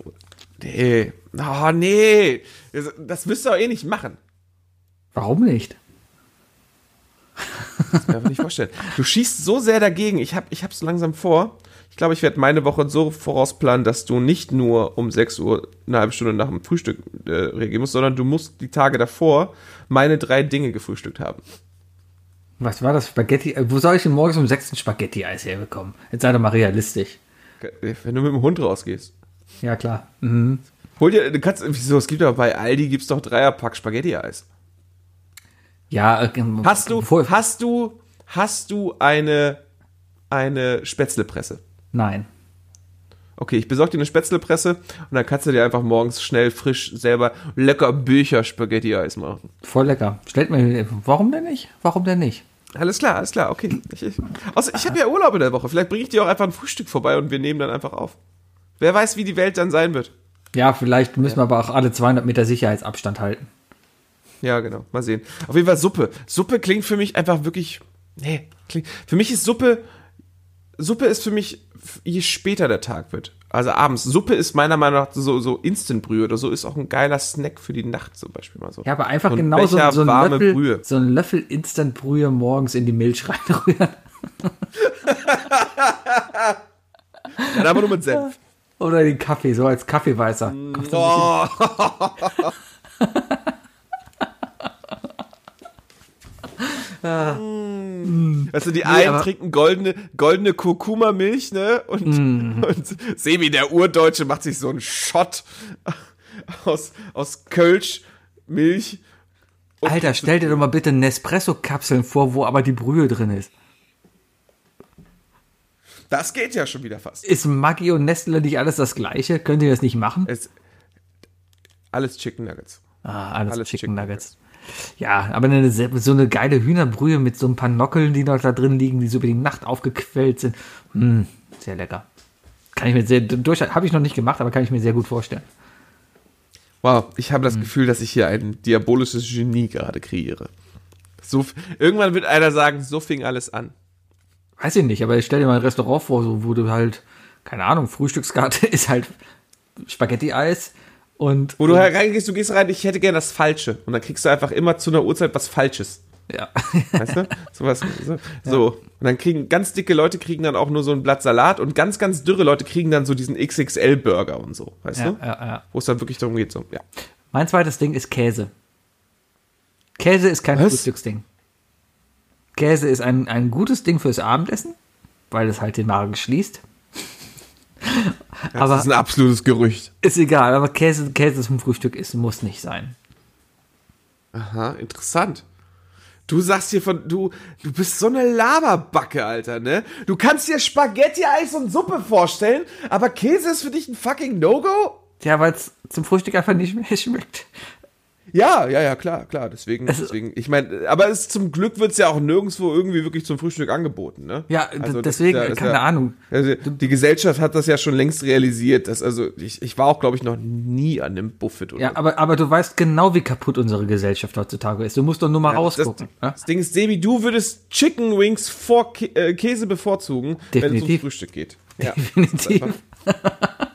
[SPEAKER 2] Nee. Oh, nee. Das, das müsst ihr auch eh nicht machen.
[SPEAKER 3] Warum nicht?
[SPEAKER 2] kann mir einfach nicht vorstellen. Du schießt so sehr dagegen. Ich habe ich hab's langsam vor. Ich glaube, ich werde meine Woche so vorausplanen, dass du nicht nur um 6 Uhr eine halbe Stunde nach dem Frühstück äh, reagieren musst, sondern du musst die Tage davor meine drei Dinge gefrühstückt haben.
[SPEAKER 3] Was war das? Spaghetti? äh, Wo soll ich denn morgens um sechs ein Spaghetti-Eis herbekommen? Jetzt sei doch mal realistisch.
[SPEAKER 2] Wenn du mit dem Hund rausgehst.
[SPEAKER 3] Ja, klar. Mhm.
[SPEAKER 2] Hol dir, du kannst, wieso, es gibt doch bei Aldi gibt's doch Dreierpack Spaghetti-Eis.
[SPEAKER 3] Ja, äh,
[SPEAKER 2] Hast du, hast du, hast du eine, eine Spätzlepresse?
[SPEAKER 3] Nein.
[SPEAKER 2] Okay, ich besorge dir eine Spätzlepresse und dann kannst du dir einfach morgens schnell frisch selber lecker Bücher Spaghetti-Eis machen.
[SPEAKER 3] Voll lecker. Stellt mir, warum denn nicht? Warum denn nicht?
[SPEAKER 2] Alles klar, alles klar, okay. Ich, ich, außer, ich habe ja Urlaub in der Woche. Vielleicht bringe ich dir auch einfach ein Frühstück vorbei und wir nehmen dann einfach auf. Wer weiß, wie die Welt dann sein wird.
[SPEAKER 3] Ja, vielleicht müssen wir aber auch alle 200 Meter Sicherheitsabstand halten.
[SPEAKER 2] Ja, genau. Mal sehen. Auf jeden Fall Suppe. Suppe klingt für mich einfach wirklich. Nee, klingt. Für mich ist Suppe. Suppe ist für mich, je später der Tag wird. Also abends. Suppe ist meiner Meinung nach so, so Instant-Brühe oder so ist auch ein geiler Snack für die Nacht zum Beispiel mal so.
[SPEAKER 3] Ja, aber einfach
[SPEAKER 2] So ein
[SPEAKER 3] genau so,
[SPEAKER 2] Becher
[SPEAKER 3] so, ein
[SPEAKER 2] warme
[SPEAKER 3] Löffel,
[SPEAKER 2] Brühe.
[SPEAKER 3] so ein Löffel Instant-Brühe morgens in die Milch reinrühren.
[SPEAKER 2] Dann aber nur mit Senf.
[SPEAKER 3] Oder den Kaffee, so als Kaffeeweißer. Kommt
[SPEAKER 2] Oh. Also die einen
[SPEAKER 3] aber-
[SPEAKER 2] trinken goldene, goldene Kurkuma-Milch, ne? Und, und Sebi, der Urdeutsche, macht sich so einen Shot aus, aus Kölsch, Milch.
[SPEAKER 3] Alter, stell dir doch mal bitte Nespresso-Kapseln vor, wo aber die Brühe drin ist.
[SPEAKER 2] Das geht ja schon wieder fast.
[SPEAKER 3] Ist Maggi und Nestle nicht alles das gleiche? Könnt ihr das nicht machen?
[SPEAKER 2] Es, alles Chicken Nuggets.
[SPEAKER 3] Ah, alles,
[SPEAKER 2] alles
[SPEAKER 3] Chicken
[SPEAKER 2] Chicken
[SPEAKER 3] Nuggets. Ja, aber eine, so eine geile Hühnerbrühe mit so ein paar Nockeln, die noch da drin liegen, die so über die Nacht aufgequellt sind. Mm, sehr lecker. Kann ich mir sehr, durch, habe ich noch nicht gemacht, aber kann ich mir sehr gut vorstellen.
[SPEAKER 2] Wow, ich habe das
[SPEAKER 3] Hm.
[SPEAKER 2] Gefühl, dass ich hier ein diabolisches Genie gerade kreiere. So, irgendwann wird einer sagen, so fing alles an.
[SPEAKER 3] Weiß ich nicht, aber ich stell dir mal ein Restaurant vor, so, wo du halt, keine Ahnung, Frühstückskarte ist halt Spaghetti-Eis und
[SPEAKER 2] Wo du reingehst, du gehst rein, ich hätte gerne das Falsche. Und dann kriegst du einfach immer zu einer Uhrzeit was Falsches.
[SPEAKER 3] Ja.
[SPEAKER 2] Weißt du? Sowas, so, so. Und dann kriegen ganz dicke Leute kriegen dann auch nur so ein Blatt Salat und ganz, ganz dürre Leute kriegen dann so diesen XXL-Burger und so, weißt
[SPEAKER 3] Ja,
[SPEAKER 2] du?
[SPEAKER 3] ja, ja.
[SPEAKER 2] Wo es dann wirklich darum geht, so, ja.
[SPEAKER 3] Mein zweites Ding ist Käse. Käse ist kein
[SPEAKER 2] Was?
[SPEAKER 3] Frühstücksding. Käse ist ein, ein gutes Ding fürs Abendessen, weil es halt den Magen schließt.
[SPEAKER 2] Das
[SPEAKER 3] aber
[SPEAKER 2] ist ein absolutes Gerücht.
[SPEAKER 3] ist egal, aber Käse, Käse zum Frühstück ist, muss nicht sein.
[SPEAKER 2] Aha, interessant. Du sagst hier von, du, du bist so eine Laberbacke, Alter, ne? Du kannst dir Spaghetti, Eis und Suppe vorstellen, aber Käse ist für dich ein fucking No-Go?
[SPEAKER 3] Ja, weil es zum Frühstück einfach nicht mehr schmeckt.
[SPEAKER 2] Ja, ja, ja, klar, klar. Deswegen,
[SPEAKER 3] Es-
[SPEAKER 2] deswegen. Ich meine, aber es, zum Glück wird's ja auch nirgendwo irgendwie wirklich zum Frühstück angeboten, ne?
[SPEAKER 3] Ja,
[SPEAKER 2] Also das
[SPEAKER 3] deswegen,
[SPEAKER 2] ja- ist
[SPEAKER 3] keine
[SPEAKER 2] ja-
[SPEAKER 3] Ahnung.
[SPEAKER 2] Also die Gesellschaft hat das ja schon längst realisiert. Dass, also ich, ich war auch, glaube ich, noch nie an einem Buffet oder
[SPEAKER 3] Ja, aber, aber du weißt genau, wie kaputt unsere Gesellschaft heutzutage ist. Du musst doch nur mal
[SPEAKER 2] das,
[SPEAKER 3] rausgucken. ja?
[SPEAKER 2] das Ding ist, Sebi, du würdest Chicken Wings vor Kä äh, Käse bevorzugen, wenn es
[SPEAKER 3] Definitiv.
[SPEAKER 2] Frühstück geht. Ja.
[SPEAKER 3] Definitiv.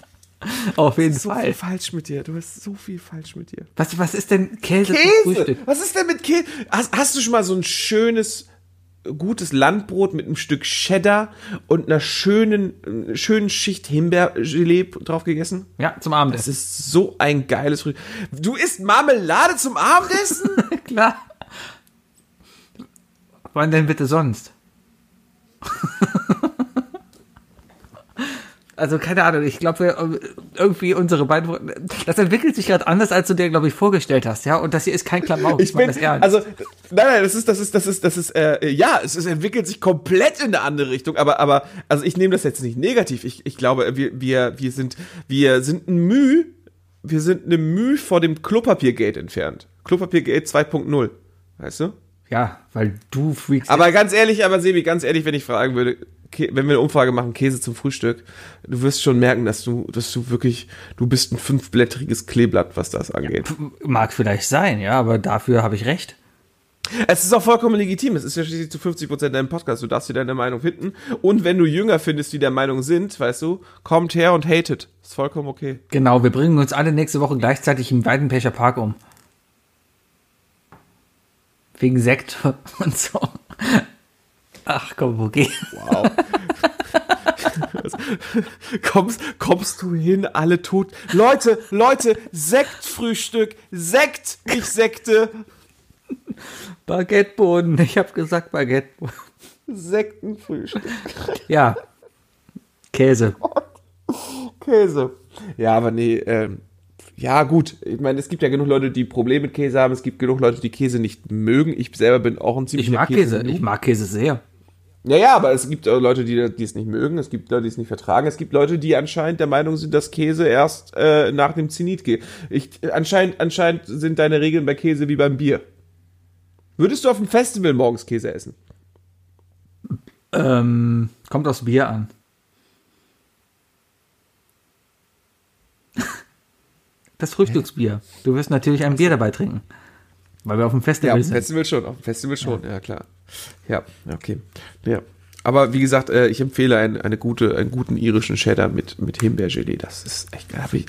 [SPEAKER 3] Auf jeden
[SPEAKER 2] So
[SPEAKER 3] Fall.
[SPEAKER 2] viel falsch mit dir. Du hast so viel falsch mit dir.
[SPEAKER 3] Was, was ist denn Käse,
[SPEAKER 2] Käse! Was ist denn mit Käse? Hast, hast du schon mal so ein schönes, gutes Landbrot mit einem Stück Cheddar und einer schönen, äh, schönen Schicht Himbeergelee drauf gegessen?
[SPEAKER 3] Ja, zum
[SPEAKER 2] Das
[SPEAKER 3] Abendessen.
[SPEAKER 2] ist so ein geiles Frühstück. Du isst Marmelade zum Abendessen?
[SPEAKER 3] Klar. Wann denn bitte sonst? Also keine Ahnung, ich glaube, wir, irgendwie unsere beiden, das entwickelt sich gerade anders, als du dir, glaube ich, vorgestellt hast, ja. Und das hier ist kein Klamauk.
[SPEAKER 2] Ich bin,
[SPEAKER 3] meine das ernst.
[SPEAKER 2] also, nein, nein, das ist, das ist, das ist, das ist, äh, ja, es, es entwickelt sich komplett in eine andere Richtung, aber, aber, also ich nehme das jetzt nicht negativ. Ich, ich glaube, wir, wir, wir sind, wir sind ein Müh, wir sind eine Müh vor dem Klopapiergate entfernt. Klopapiergate 2.0. Weißt du?
[SPEAKER 3] ja, weil du freakst.
[SPEAKER 2] Aber ganz ehrlich, aber Sebi, ganz ehrlich, wenn ich fragen würde, wenn wir eine Umfrage machen, Käse zum Frühstück, du wirst schon merken, dass du, dass du wirklich, du bist ein fünfblättriges Kleeblatt, was das angeht.
[SPEAKER 3] mag vielleicht sein, ja, aber dafür habe ich recht.
[SPEAKER 2] Es ist auch vollkommen legitim. Es ist ja schließlich zu 50 Prozent dein Podcast. Du darfst dir deine Meinung finden. Und wenn du Jünger findest, die der Meinung sind, weißt du, kommt her und hatet. Ist vollkommen okay.
[SPEAKER 3] Genau, wir bringen uns alle nächste Woche gleichzeitig im Weidenpecher Park um. Wegen Sekt und so. Ach komm, okay.
[SPEAKER 2] Wow. kommst, kommst du hin, alle tot. Leute, Leute, Sektfrühstück. Sekt, nicht Sekte.
[SPEAKER 3] Baguetteboden, ich habe gesagt Baguetteboden.
[SPEAKER 2] Sektenfrühstück.
[SPEAKER 3] Ja. Käse.
[SPEAKER 2] Käse. Ja, aber nee, ähm, ja, gut. Ich meine, es gibt ja genug Leute, die Probleme mit Käse haben. Es gibt genug Leute, die Käse nicht mögen. Ich selber bin auch ein
[SPEAKER 3] Ich
[SPEAKER 2] ziemlicher
[SPEAKER 3] mag Käse,
[SPEAKER 2] Käse.
[SPEAKER 3] ich mag Käse sehr.
[SPEAKER 2] Ja, ja, aber es gibt auch Leute, die, die es nicht mögen. Es gibt Leute, die es nicht vertragen. Es gibt Leute, die anscheinend der Meinung sind, dass Käse erst äh, nach dem Zenit geht. Ich, anscheinend, anscheinend sind deine Regeln bei Käse wie beim Bier. Würdest du auf dem Festival morgens Käse essen?
[SPEAKER 3] Ähm, kommt aufs Bier an. Das Frühstücksbier. Du wirst natürlich ein Bier dabei trinken. Weil wir auf dem
[SPEAKER 2] Ja,
[SPEAKER 3] Festival
[SPEAKER 2] auf dem
[SPEAKER 3] sind.
[SPEAKER 2] Festival schon, auf dem Festival schon, ja, klar. Ja, okay. Ja. Aber wie gesagt, äh, ich empfehle ein, eine gute, einen guten irischen Cheddar mit, mit Himbeergelee. Das ist echt geil.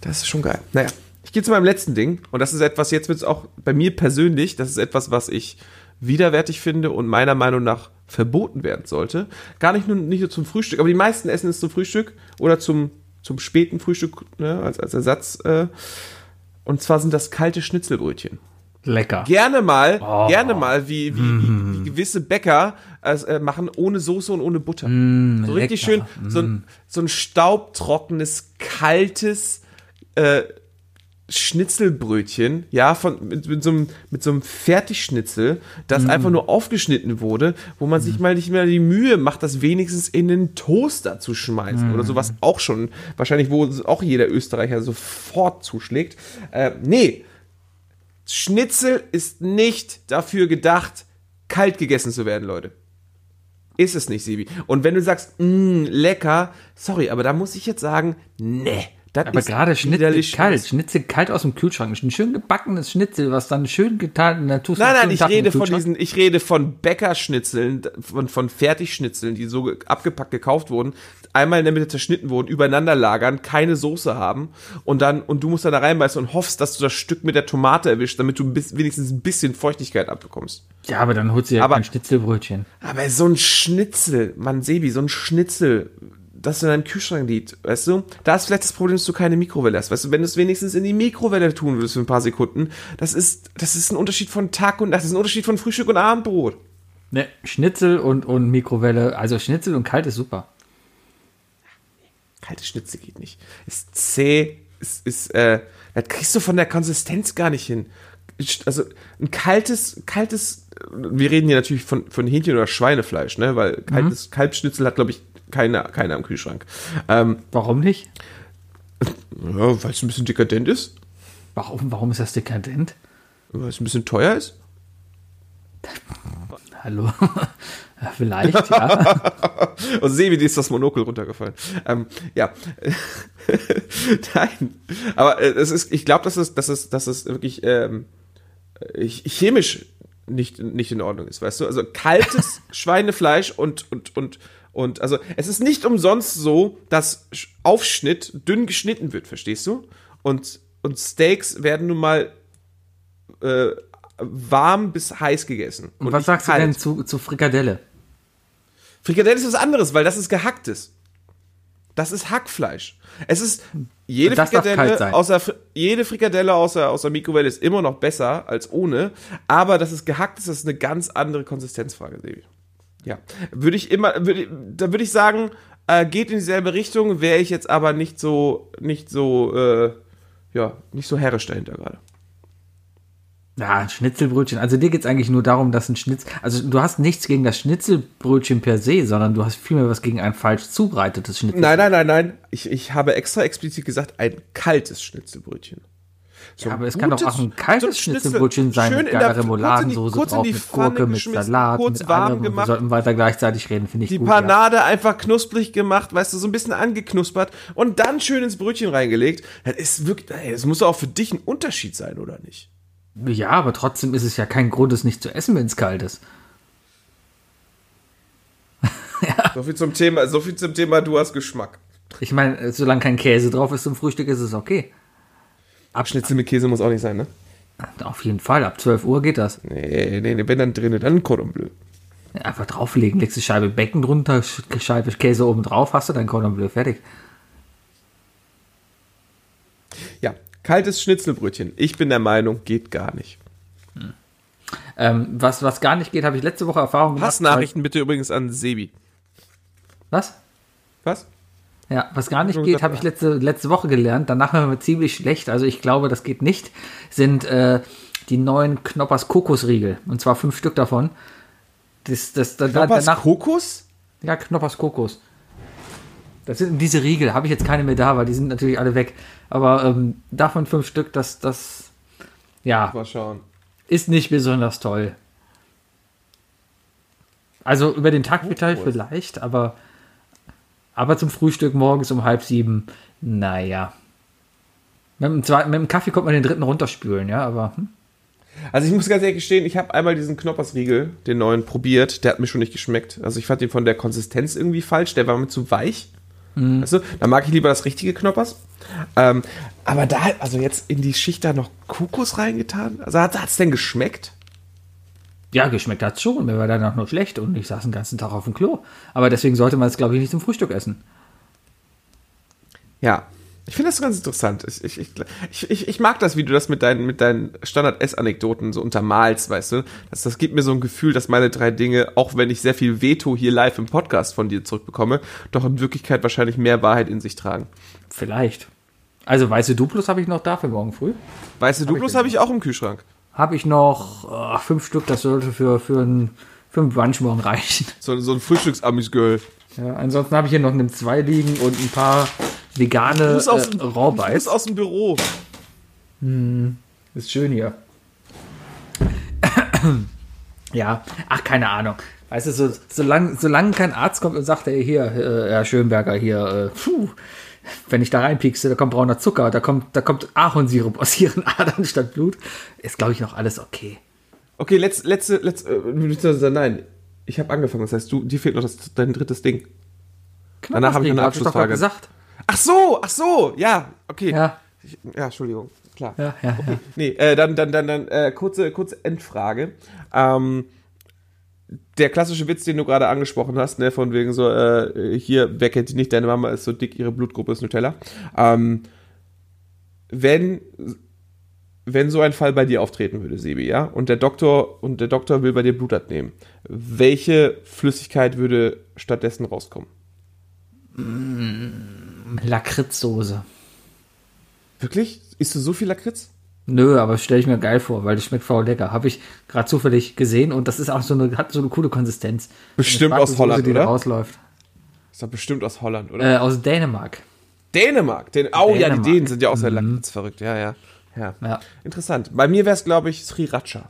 [SPEAKER 2] Das ist schon geil. Naja, ich gehe zu meinem letzten Ding. Und das ist etwas, jetzt wird es auch bei mir persönlich, das ist etwas, was ich widerwärtig finde und meiner Meinung nach verboten werden sollte. Gar nicht nur, nicht nur zum Frühstück, aber die meisten essen es zum Frühstück oder zum, zum späten Frühstück ne, als, als Ersatz. Äh, und zwar sind das kalte Schnitzelbrötchen
[SPEAKER 3] Lecker.
[SPEAKER 2] gerne mal, gerne mal, wie, wie, wie, wie gewisse Bäcker es, äh, machen, ohne Soße und ohne Butter. so richtig schön,
[SPEAKER 3] lecker.
[SPEAKER 2] so ein, so ein staubtrockenes, kaltes äh, Schnitzelbrötchen, ja, von, mit, mit, so einem, mit so einem Fertigschnitzel, das einfach nur aufgeschnitten wurde, wo man sich mal nicht mehr die Mühe macht, das wenigstens in den Toaster zu schmeißen oder sowas auch schon, wahrscheinlich, wo auch jeder Österreicher sofort zuschlägt. Äh, nee, Schnitzel ist nicht dafür gedacht, kalt gegessen zu werden, Leute. Ist es nicht, Sebi. Und wenn du sagst, mh, lecker, sorry, aber da muss ich jetzt sagen, nee, Das
[SPEAKER 3] Aber gerade Schnitzel kalt. Schnitzel kalt aus dem Kühlschrank. Ein schön gebackenes Schnitzel, was dann schön getan, dann tust
[SPEAKER 2] Nein, nein, ich rede von diesen, ich rede von Bäckerschnitzeln, von, von Fertigschnitzeln, die so ge- abgepackt gekauft wurden, einmal in der Mitte zerschnitten wurden, übereinander lagern, keine Soße haben und dann, und du musst dann da reinbeißen und hoffst, dass du das Stück mit der Tomate erwischst, damit du bis, wenigstens ein bisschen Feuchtigkeit abbekommst.
[SPEAKER 3] Ja, aber dann holst du ja
[SPEAKER 2] Aber-
[SPEAKER 3] kein Schnitzelbrötchen.
[SPEAKER 2] Aber so ein Schnitzel, Mann, Sebi, so ein Schnitzel, das in deinem Kühlschrank liegt, weißt du? Da ist vielleicht das Problem, dass du keine Mikrowelle hast. Weißt du, wenn du es wenigstens in die Mikrowelle tun würdest für ein paar Sekunden, das ist, das ist ein Unterschied von Tag und Nacht, das ist ein Unterschied von Frühstück und Abendbrot.
[SPEAKER 3] Ne, Schnitzel und, und Mikrowelle, also Schnitzel und kalt ist super.
[SPEAKER 2] Kalte Schnitzel geht nicht. Ist zäh, ist, ist, äh, das kriegst du von der Konsistenz gar nicht hin. Also ein kaltes, kaltes, wir reden hier natürlich von, von Hähnchen oder Schweinefleisch, ne? Weil kaltes Kalbschnitzel hat, glaube ich, keiner, keiner im Kühlschrank. Ähm,
[SPEAKER 3] Warum nicht?
[SPEAKER 2] ja, weil es ein bisschen dekadent ist,
[SPEAKER 3] Warum, warum ist das dekadent?
[SPEAKER 2] weil es ein bisschen teuer ist.
[SPEAKER 3] Hallo? Vielleicht, ja.
[SPEAKER 2] Und sehe, wie dir ist das Monokel runtergefallen. Ähm, ja. Nein. Aber äh, es ist, ich glaube, dass es, dass es, dass es wirklich ähm, äh, chemisch nicht, nicht in Ordnung ist, weißt du? Also kaltes Schweinefleisch und, und, und, und, also es ist nicht umsonst so, dass Sch- Aufschnitt dünn geschnitten wird, verstehst du? Und, und Steaks werden nun mal äh, warm bis heiß gegessen.
[SPEAKER 3] Und was
[SPEAKER 2] nicht
[SPEAKER 3] sagst
[SPEAKER 2] kalt.
[SPEAKER 3] du denn zu, zu Frikadelle?
[SPEAKER 2] Frikadelle ist was anderes, weil das ist gehacktes. Das ist Hackfleisch. Es ist jede Frikadelle außer jede Frikadelle außer außer Mikrowelle ist immer noch besser als ohne, aber das ist gehackt ist, das ist eine ganz andere Konsistenzfrage, Sebi. Ja, würde ich immer würde, da würde ich sagen, äh, geht in dieselbe Richtung, wäre ich jetzt aber nicht so nicht so äh, ja, nicht so herrisch dahinter gerade.
[SPEAKER 3] Ja, Schnitzelbrötchen. Also dir geht es eigentlich nur darum, dass ein Schnitzel. Also du hast nichts gegen das Schnitzelbrötchen per se, sondern du hast vielmehr was gegen ein falsch zubereitetes Schnitzel.
[SPEAKER 2] Nein, nein, nein, nein. Ich, ich habe extra explizit gesagt, ein kaltes Schnitzelbrötchen. So
[SPEAKER 3] Ja, aber es kann doch auch ein kaltes
[SPEAKER 2] so
[SPEAKER 3] Schnitzelbrötchen sein mit geiler Remouladensoße
[SPEAKER 2] die-
[SPEAKER 3] drauf, mit
[SPEAKER 2] die
[SPEAKER 3] Gurke, mit Salat,
[SPEAKER 2] kurz
[SPEAKER 3] mit
[SPEAKER 2] warm
[SPEAKER 3] allem. Und Wir
[SPEAKER 2] gemacht.
[SPEAKER 3] sollten weiter gleichzeitig reden, finde ich
[SPEAKER 2] Die
[SPEAKER 3] gut. Ja.
[SPEAKER 2] Panade einfach knusprig gemacht, weißt du, so ein bisschen angeknuspert und dann schön ins Brötchen reingelegt. Das ist wirklich, ey, das muss doch auch für dich ein Unterschied sein, oder nicht?
[SPEAKER 3] ja, aber trotzdem ist es ja kein Grund, es nicht zu essen, wenn es kalt ist.
[SPEAKER 2] So viel zum Thema, so viel zum Thema, du hast Geschmack.
[SPEAKER 3] Ich meine, solange kein Käse drauf ist zum Frühstück, ist es okay.
[SPEAKER 2] Schnitzel mit Käse muss auch nicht sein, ne?
[SPEAKER 3] Auf jeden Fall, ab 12 Uhr geht das.
[SPEAKER 2] Nee, nee, nee, wenn dann drin, dann Cordon Bleu.
[SPEAKER 3] Einfach drauflegen, legst die Scheibe Becken drunter, Sch- Scheibe Käse oben drauf, hast du dein Cordon Bleu fertig.
[SPEAKER 2] Ja, kaltes Schnitzelbrötchen. Ich bin der Meinung, geht gar nicht.
[SPEAKER 3] Ähm, was, was gar nicht geht, habe ich letzte Woche Erfahrung gemacht.
[SPEAKER 2] Hassnachrichten bitte übrigens an Sebi.
[SPEAKER 3] Was?
[SPEAKER 2] Was?
[SPEAKER 3] Ja, was gar nicht geht, habe ich letzte, letzte Woche gelernt. Danach war mir ziemlich schlecht. Also ich glaube, das geht nicht. Sind äh, die neuen Knoppers Kokosriegel. Und zwar fünf Stück davon. Das, das, da,
[SPEAKER 2] Was?
[SPEAKER 3] danach,
[SPEAKER 2] Kokos?
[SPEAKER 3] ja, Knoppers Kokos. Das sind diese Riegel. Habe ich jetzt keine mehr da, weil die sind natürlich alle weg. Aber ähm, davon fünf Stück, das, das, ja,
[SPEAKER 2] Mal schauen.
[SPEAKER 3] ist nicht besonders toll. Also über den Tag verteilt vielleicht, aber, aber zum Frühstück morgens um halb sieben, naja. Mit dem, zweiten, mit dem Kaffee kommt man den dritten runterspülen, ja, aber hm.
[SPEAKER 2] Also ich muss ganz ehrlich gestehen, ich habe einmal diesen Knoppersriegel, den neuen, probiert. Der hat mir schon nicht geschmeckt. Also ich fand den von der Konsistenz irgendwie falsch. Der war mir zu weich. Weißt du, da mag ich lieber das richtige Knoppers. Ähm, aber da, also jetzt in die Schicht da noch Kokos reingetan. Also hat es denn geschmeckt?
[SPEAKER 3] Ja, geschmeckt hat schon. Mir war danach nur schlecht und ich saß den ganzen Tag auf dem Klo. Aber deswegen sollte man es, glaube ich, nicht zum Frühstück essen.
[SPEAKER 2] Ja. Ich finde das ganz interessant. Ich, ich, ich, ich, ich mag das, wie du das mit deinen, mit deinen Standard-Ess-Anekdoten so untermalst, weißt du? Das, das gibt mir so ein Gefühl, dass meine drei Dinge, auch wenn ich sehr viel Veto hier live im Podcast von dir zurückbekomme, doch in Wirklichkeit wahrscheinlich mehr Wahrheit in sich tragen.
[SPEAKER 3] Vielleicht. Also weiße Duplos habe ich noch da für morgen früh.
[SPEAKER 2] Weiße Duplos habe ich auch im Kühlschrank.
[SPEAKER 3] Habe ich noch oh, fünf Stück, das sollte für, für ein, Brunch morgen reichen.
[SPEAKER 2] So, so ein Frühstücksamis-Girl.
[SPEAKER 3] Ja, ansonsten habe ich hier noch eine 2 liegen und ein paar vegane
[SPEAKER 2] aus,
[SPEAKER 3] äh,
[SPEAKER 2] dem- du bist aus dem Büro.
[SPEAKER 3] Ist schön hier. ja, ach, keine Ahnung. Weißt du, so, solange, solange kein Arzt kommt und sagt, ey, hier, äh, Herr Schönberger, hier, äh, puh, wenn ich da reinpiekse, da kommt brauner Zucker, da kommt, da kommt Ahornsirup aus ihren Adern statt Blut, ist, glaube ich, noch alles okay.
[SPEAKER 2] Okay, letzte, letzte, letzte, äh, nein. Ich habe angefangen, das heißt, du, dir fehlt noch das, dein drittes Ding. Danach habe ich noch eine
[SPEAKER 3] ich doch
[SPEAKER 2] Abschlussfrage.
[SPEAKER 3] gerade gesagt.
[SPEAKER 2] Ach so, ach so, ja, okay.
[SPEAKER 3] Ja,
[SPEAKER 2] Ich, ja, Entschuldigung, klar.
[SPEAKER 3] ja, ja. ja.
[SPEAKER 2] Nee, äh, dann, dann, dann, dann, äh, kurze, kurze Endfrage. Ähm, der klassische Witz, den du gerade angesprochen hast, ne, von wegen so, äh, hier, wer kennt die nicht, deine Mama ist so dick, ihre Blutgruppe ist Nutella. Ähm, wenn, wenn so ein Fall bei dir auftreten würde, Sebi, ja, und der Doktor, und der Doktor will bei dir Blut abnehmen, welche Flüssigkeit würde stattdessen rauskommen?
[SPEAKER 3] Lakritzsoße.
[SPEAKER 2] Wirklich? Isst du so viel Lakritz?
[SPEAKER 3] Nö, aber stelle ich mir geil vor, weil das schmeckt voll lecker. Habe ich gerade zufällig gesehen und das ist auch so eine, hat so eine coole Konsistenz.
[SPEAKER 2] Bestimmt aus
[SPEAKER 3] schwarze
[SPEAKER 2] Holland,
[SPEAKER 3] die da
[SPEAKER 2] oder?
[SPEAKER 3] rausläuft.
[SPEAKER 2] Ist doch bestimmt aus Holland, oder?
[SPEAKER 3] Äh, aus Dänemark.
[SPEAKER 2] Dänemark. Den, oh ja, die
[SPEAKER 3] Dänemark.
[SPEAKER 2] Dänen sind ja auch sehr lakritzverrückt. Ja, ja. ja.
[SPEAKER 3] Ja.
[SPEAKER 2] Interessant. Bei mir wäre es, glaube ich, Sriracha.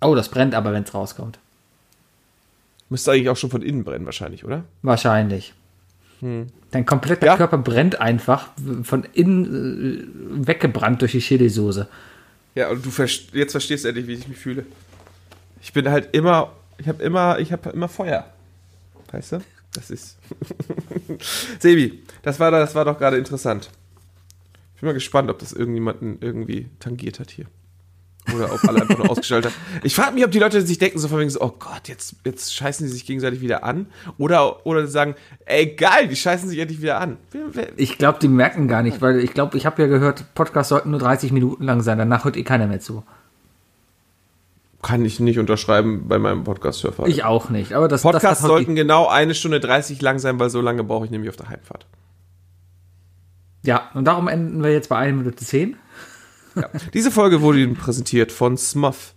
[SPEAKER 3] Oh, das brennt aber, wenn es rauskommt.
[SPEAKER 2] Müsste eigentlich auch schon von innen brennen, wahrscheinlich, oder?
[SPEAKER 3] Wahrscheinlich. Dein kompletter
[SPEAKER 2] Ja.
[SPEAKER 3] Körper brennt einfach von innen äh, weggebrannt durch die Chili-Soße.
[SPEAKER 2] Ja, und du verst jetzt verstehst du endlich, wie ich mich fühle. Ich bin halt immer, ich habe immer, ich habe immer Feuer. Weißt du? Das ist. Sebi, das war, das war doch gerade interessant. Ich bin mal gespannt, ob das irgendjemanden irgendwie tangiert hat hier. Oder ob alle einfach nur ausgeschaltet haben. Ich frage mich, ob die Leute sich denken, so von wegen so, oh Gott, jetzt, jetzt scheißen die sich gegenseitig wieder an. Oder, oder sagen, ey, geil, die scheißen sich endlich wieder an.
[SPEAKER 3] Ich glaube, die merken gar nicht, weil ich glaube, ich habe ja gehört, Podcasts sollten nur 30 Minuten lang sein, danach hört eh keiner mehr zu.
[SPEAKER 2] Kann ich nicht unterschreiben bei meinem Podcast-Surfer.
[SPEAKER 3] Ich auch nicht, aber das
[SPEAKER 2] Podcasts
[SPEAKER 3] das hat
[SPEAKER 2] sollten genau eine Stunde 30 lang sein, weil so lange brauche ich nämlich auf der Heimfahrt.
[SPEAKER 3] Ja, und darum enden wir jetzt bei 1 Minute 10.
[SPEAKER 2] Ja. Diese Folge wurde Ihnen präsentiert von Smuff.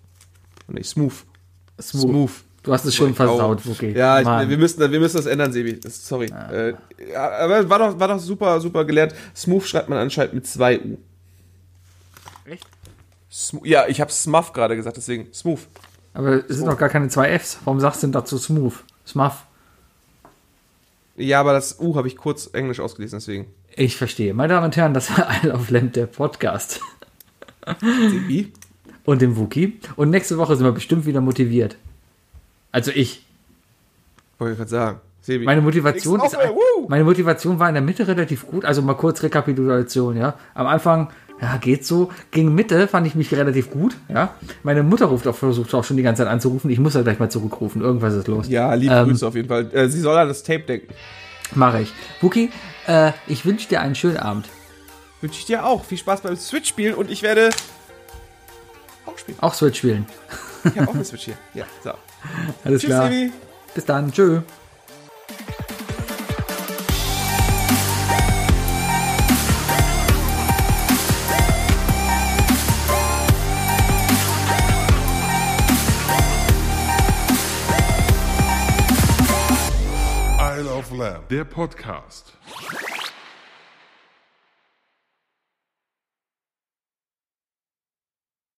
[SPEAKER 2] Nee, Smooth. Smooth.
[SPEAKER 3] Du hast es schon
[SPEAKER 2] Oh.
[SPEAKER 3] versaut, Wookie.
[SPEAKER 2] Ja, ich, wir, müssen, wir müssen das ändern, Sebi. Sorry. Äh, ja, aber war doch, war doch super, super gelernt. Smooth schreibt man anscheinend mit zwei U.
[SPEAKER 3] Echt?
[SPEAKER 2] Smo ja, ich habe Smuff gerade gesagt, deswegen Smooth.
[SPEAKER 3] Aber es sind noch gar keine zwei Fs. Warum sagst du denn dazu Smooth? Smuff.
[SPEAKER 2] Ja, aber das U habe ich kurz Englisch ausgelesen, deswegen.
[SPEAKER 3] Ich verstehe. Meine Damen und Herren, das war Isle of Lamp, der Podcast.
[SPEAKER 2] Sebi?
[SPEAKER 3] Und dem Wookie. Und nächste Woche sind wir bestimmt wieder motiviert. Also ich.
[SPEAKER 2] Wollte ich gerade sagen. Sebi.
[SPEAKER 3] Meine Motivation, ist, meine Motivation war in der Mitte relativ gut. Also mal kurz Rekapitulation, ja. Am Anfang, ja, geht so. Gegen Mitte fand ich mich relativ gut, ja. Meine Mutter ruft auch, versucht auch schon die ganze Zeit anzurufen. Ich muss ja gleich mal zurückrufen. Irgendwas ist los.
[SPEAKER 2] Ja, liebe
[SPEAKER 3] Ähm,
[SPEAKER 2] Grüße auf jeden Fall. Äh, sie soll an das Tape denken.
[SPEAKER 3] Mache ich. Wookie, äh, ich wünsche dir einen schönen Abend.
[SPEAKER 2] Wünsche ich dir auch. Viel Spaß beim Switch-Spielen und ich werde auch spielen.
[SPEAKER 3] Auch Switch spielen.
[SPEAKER 2] Ich habe auch eine Switch hier. Ja, so.
[SPEAKER 3] Alles
[SPEAKER 2] Tschüss,
[SPEAKER 3] klar.
[SPEAKER 2] Sebi.
[SPEAKER 3] Bis dann. Tschö.
[SPEAKER 1] Isle of Lamb, der Podcast.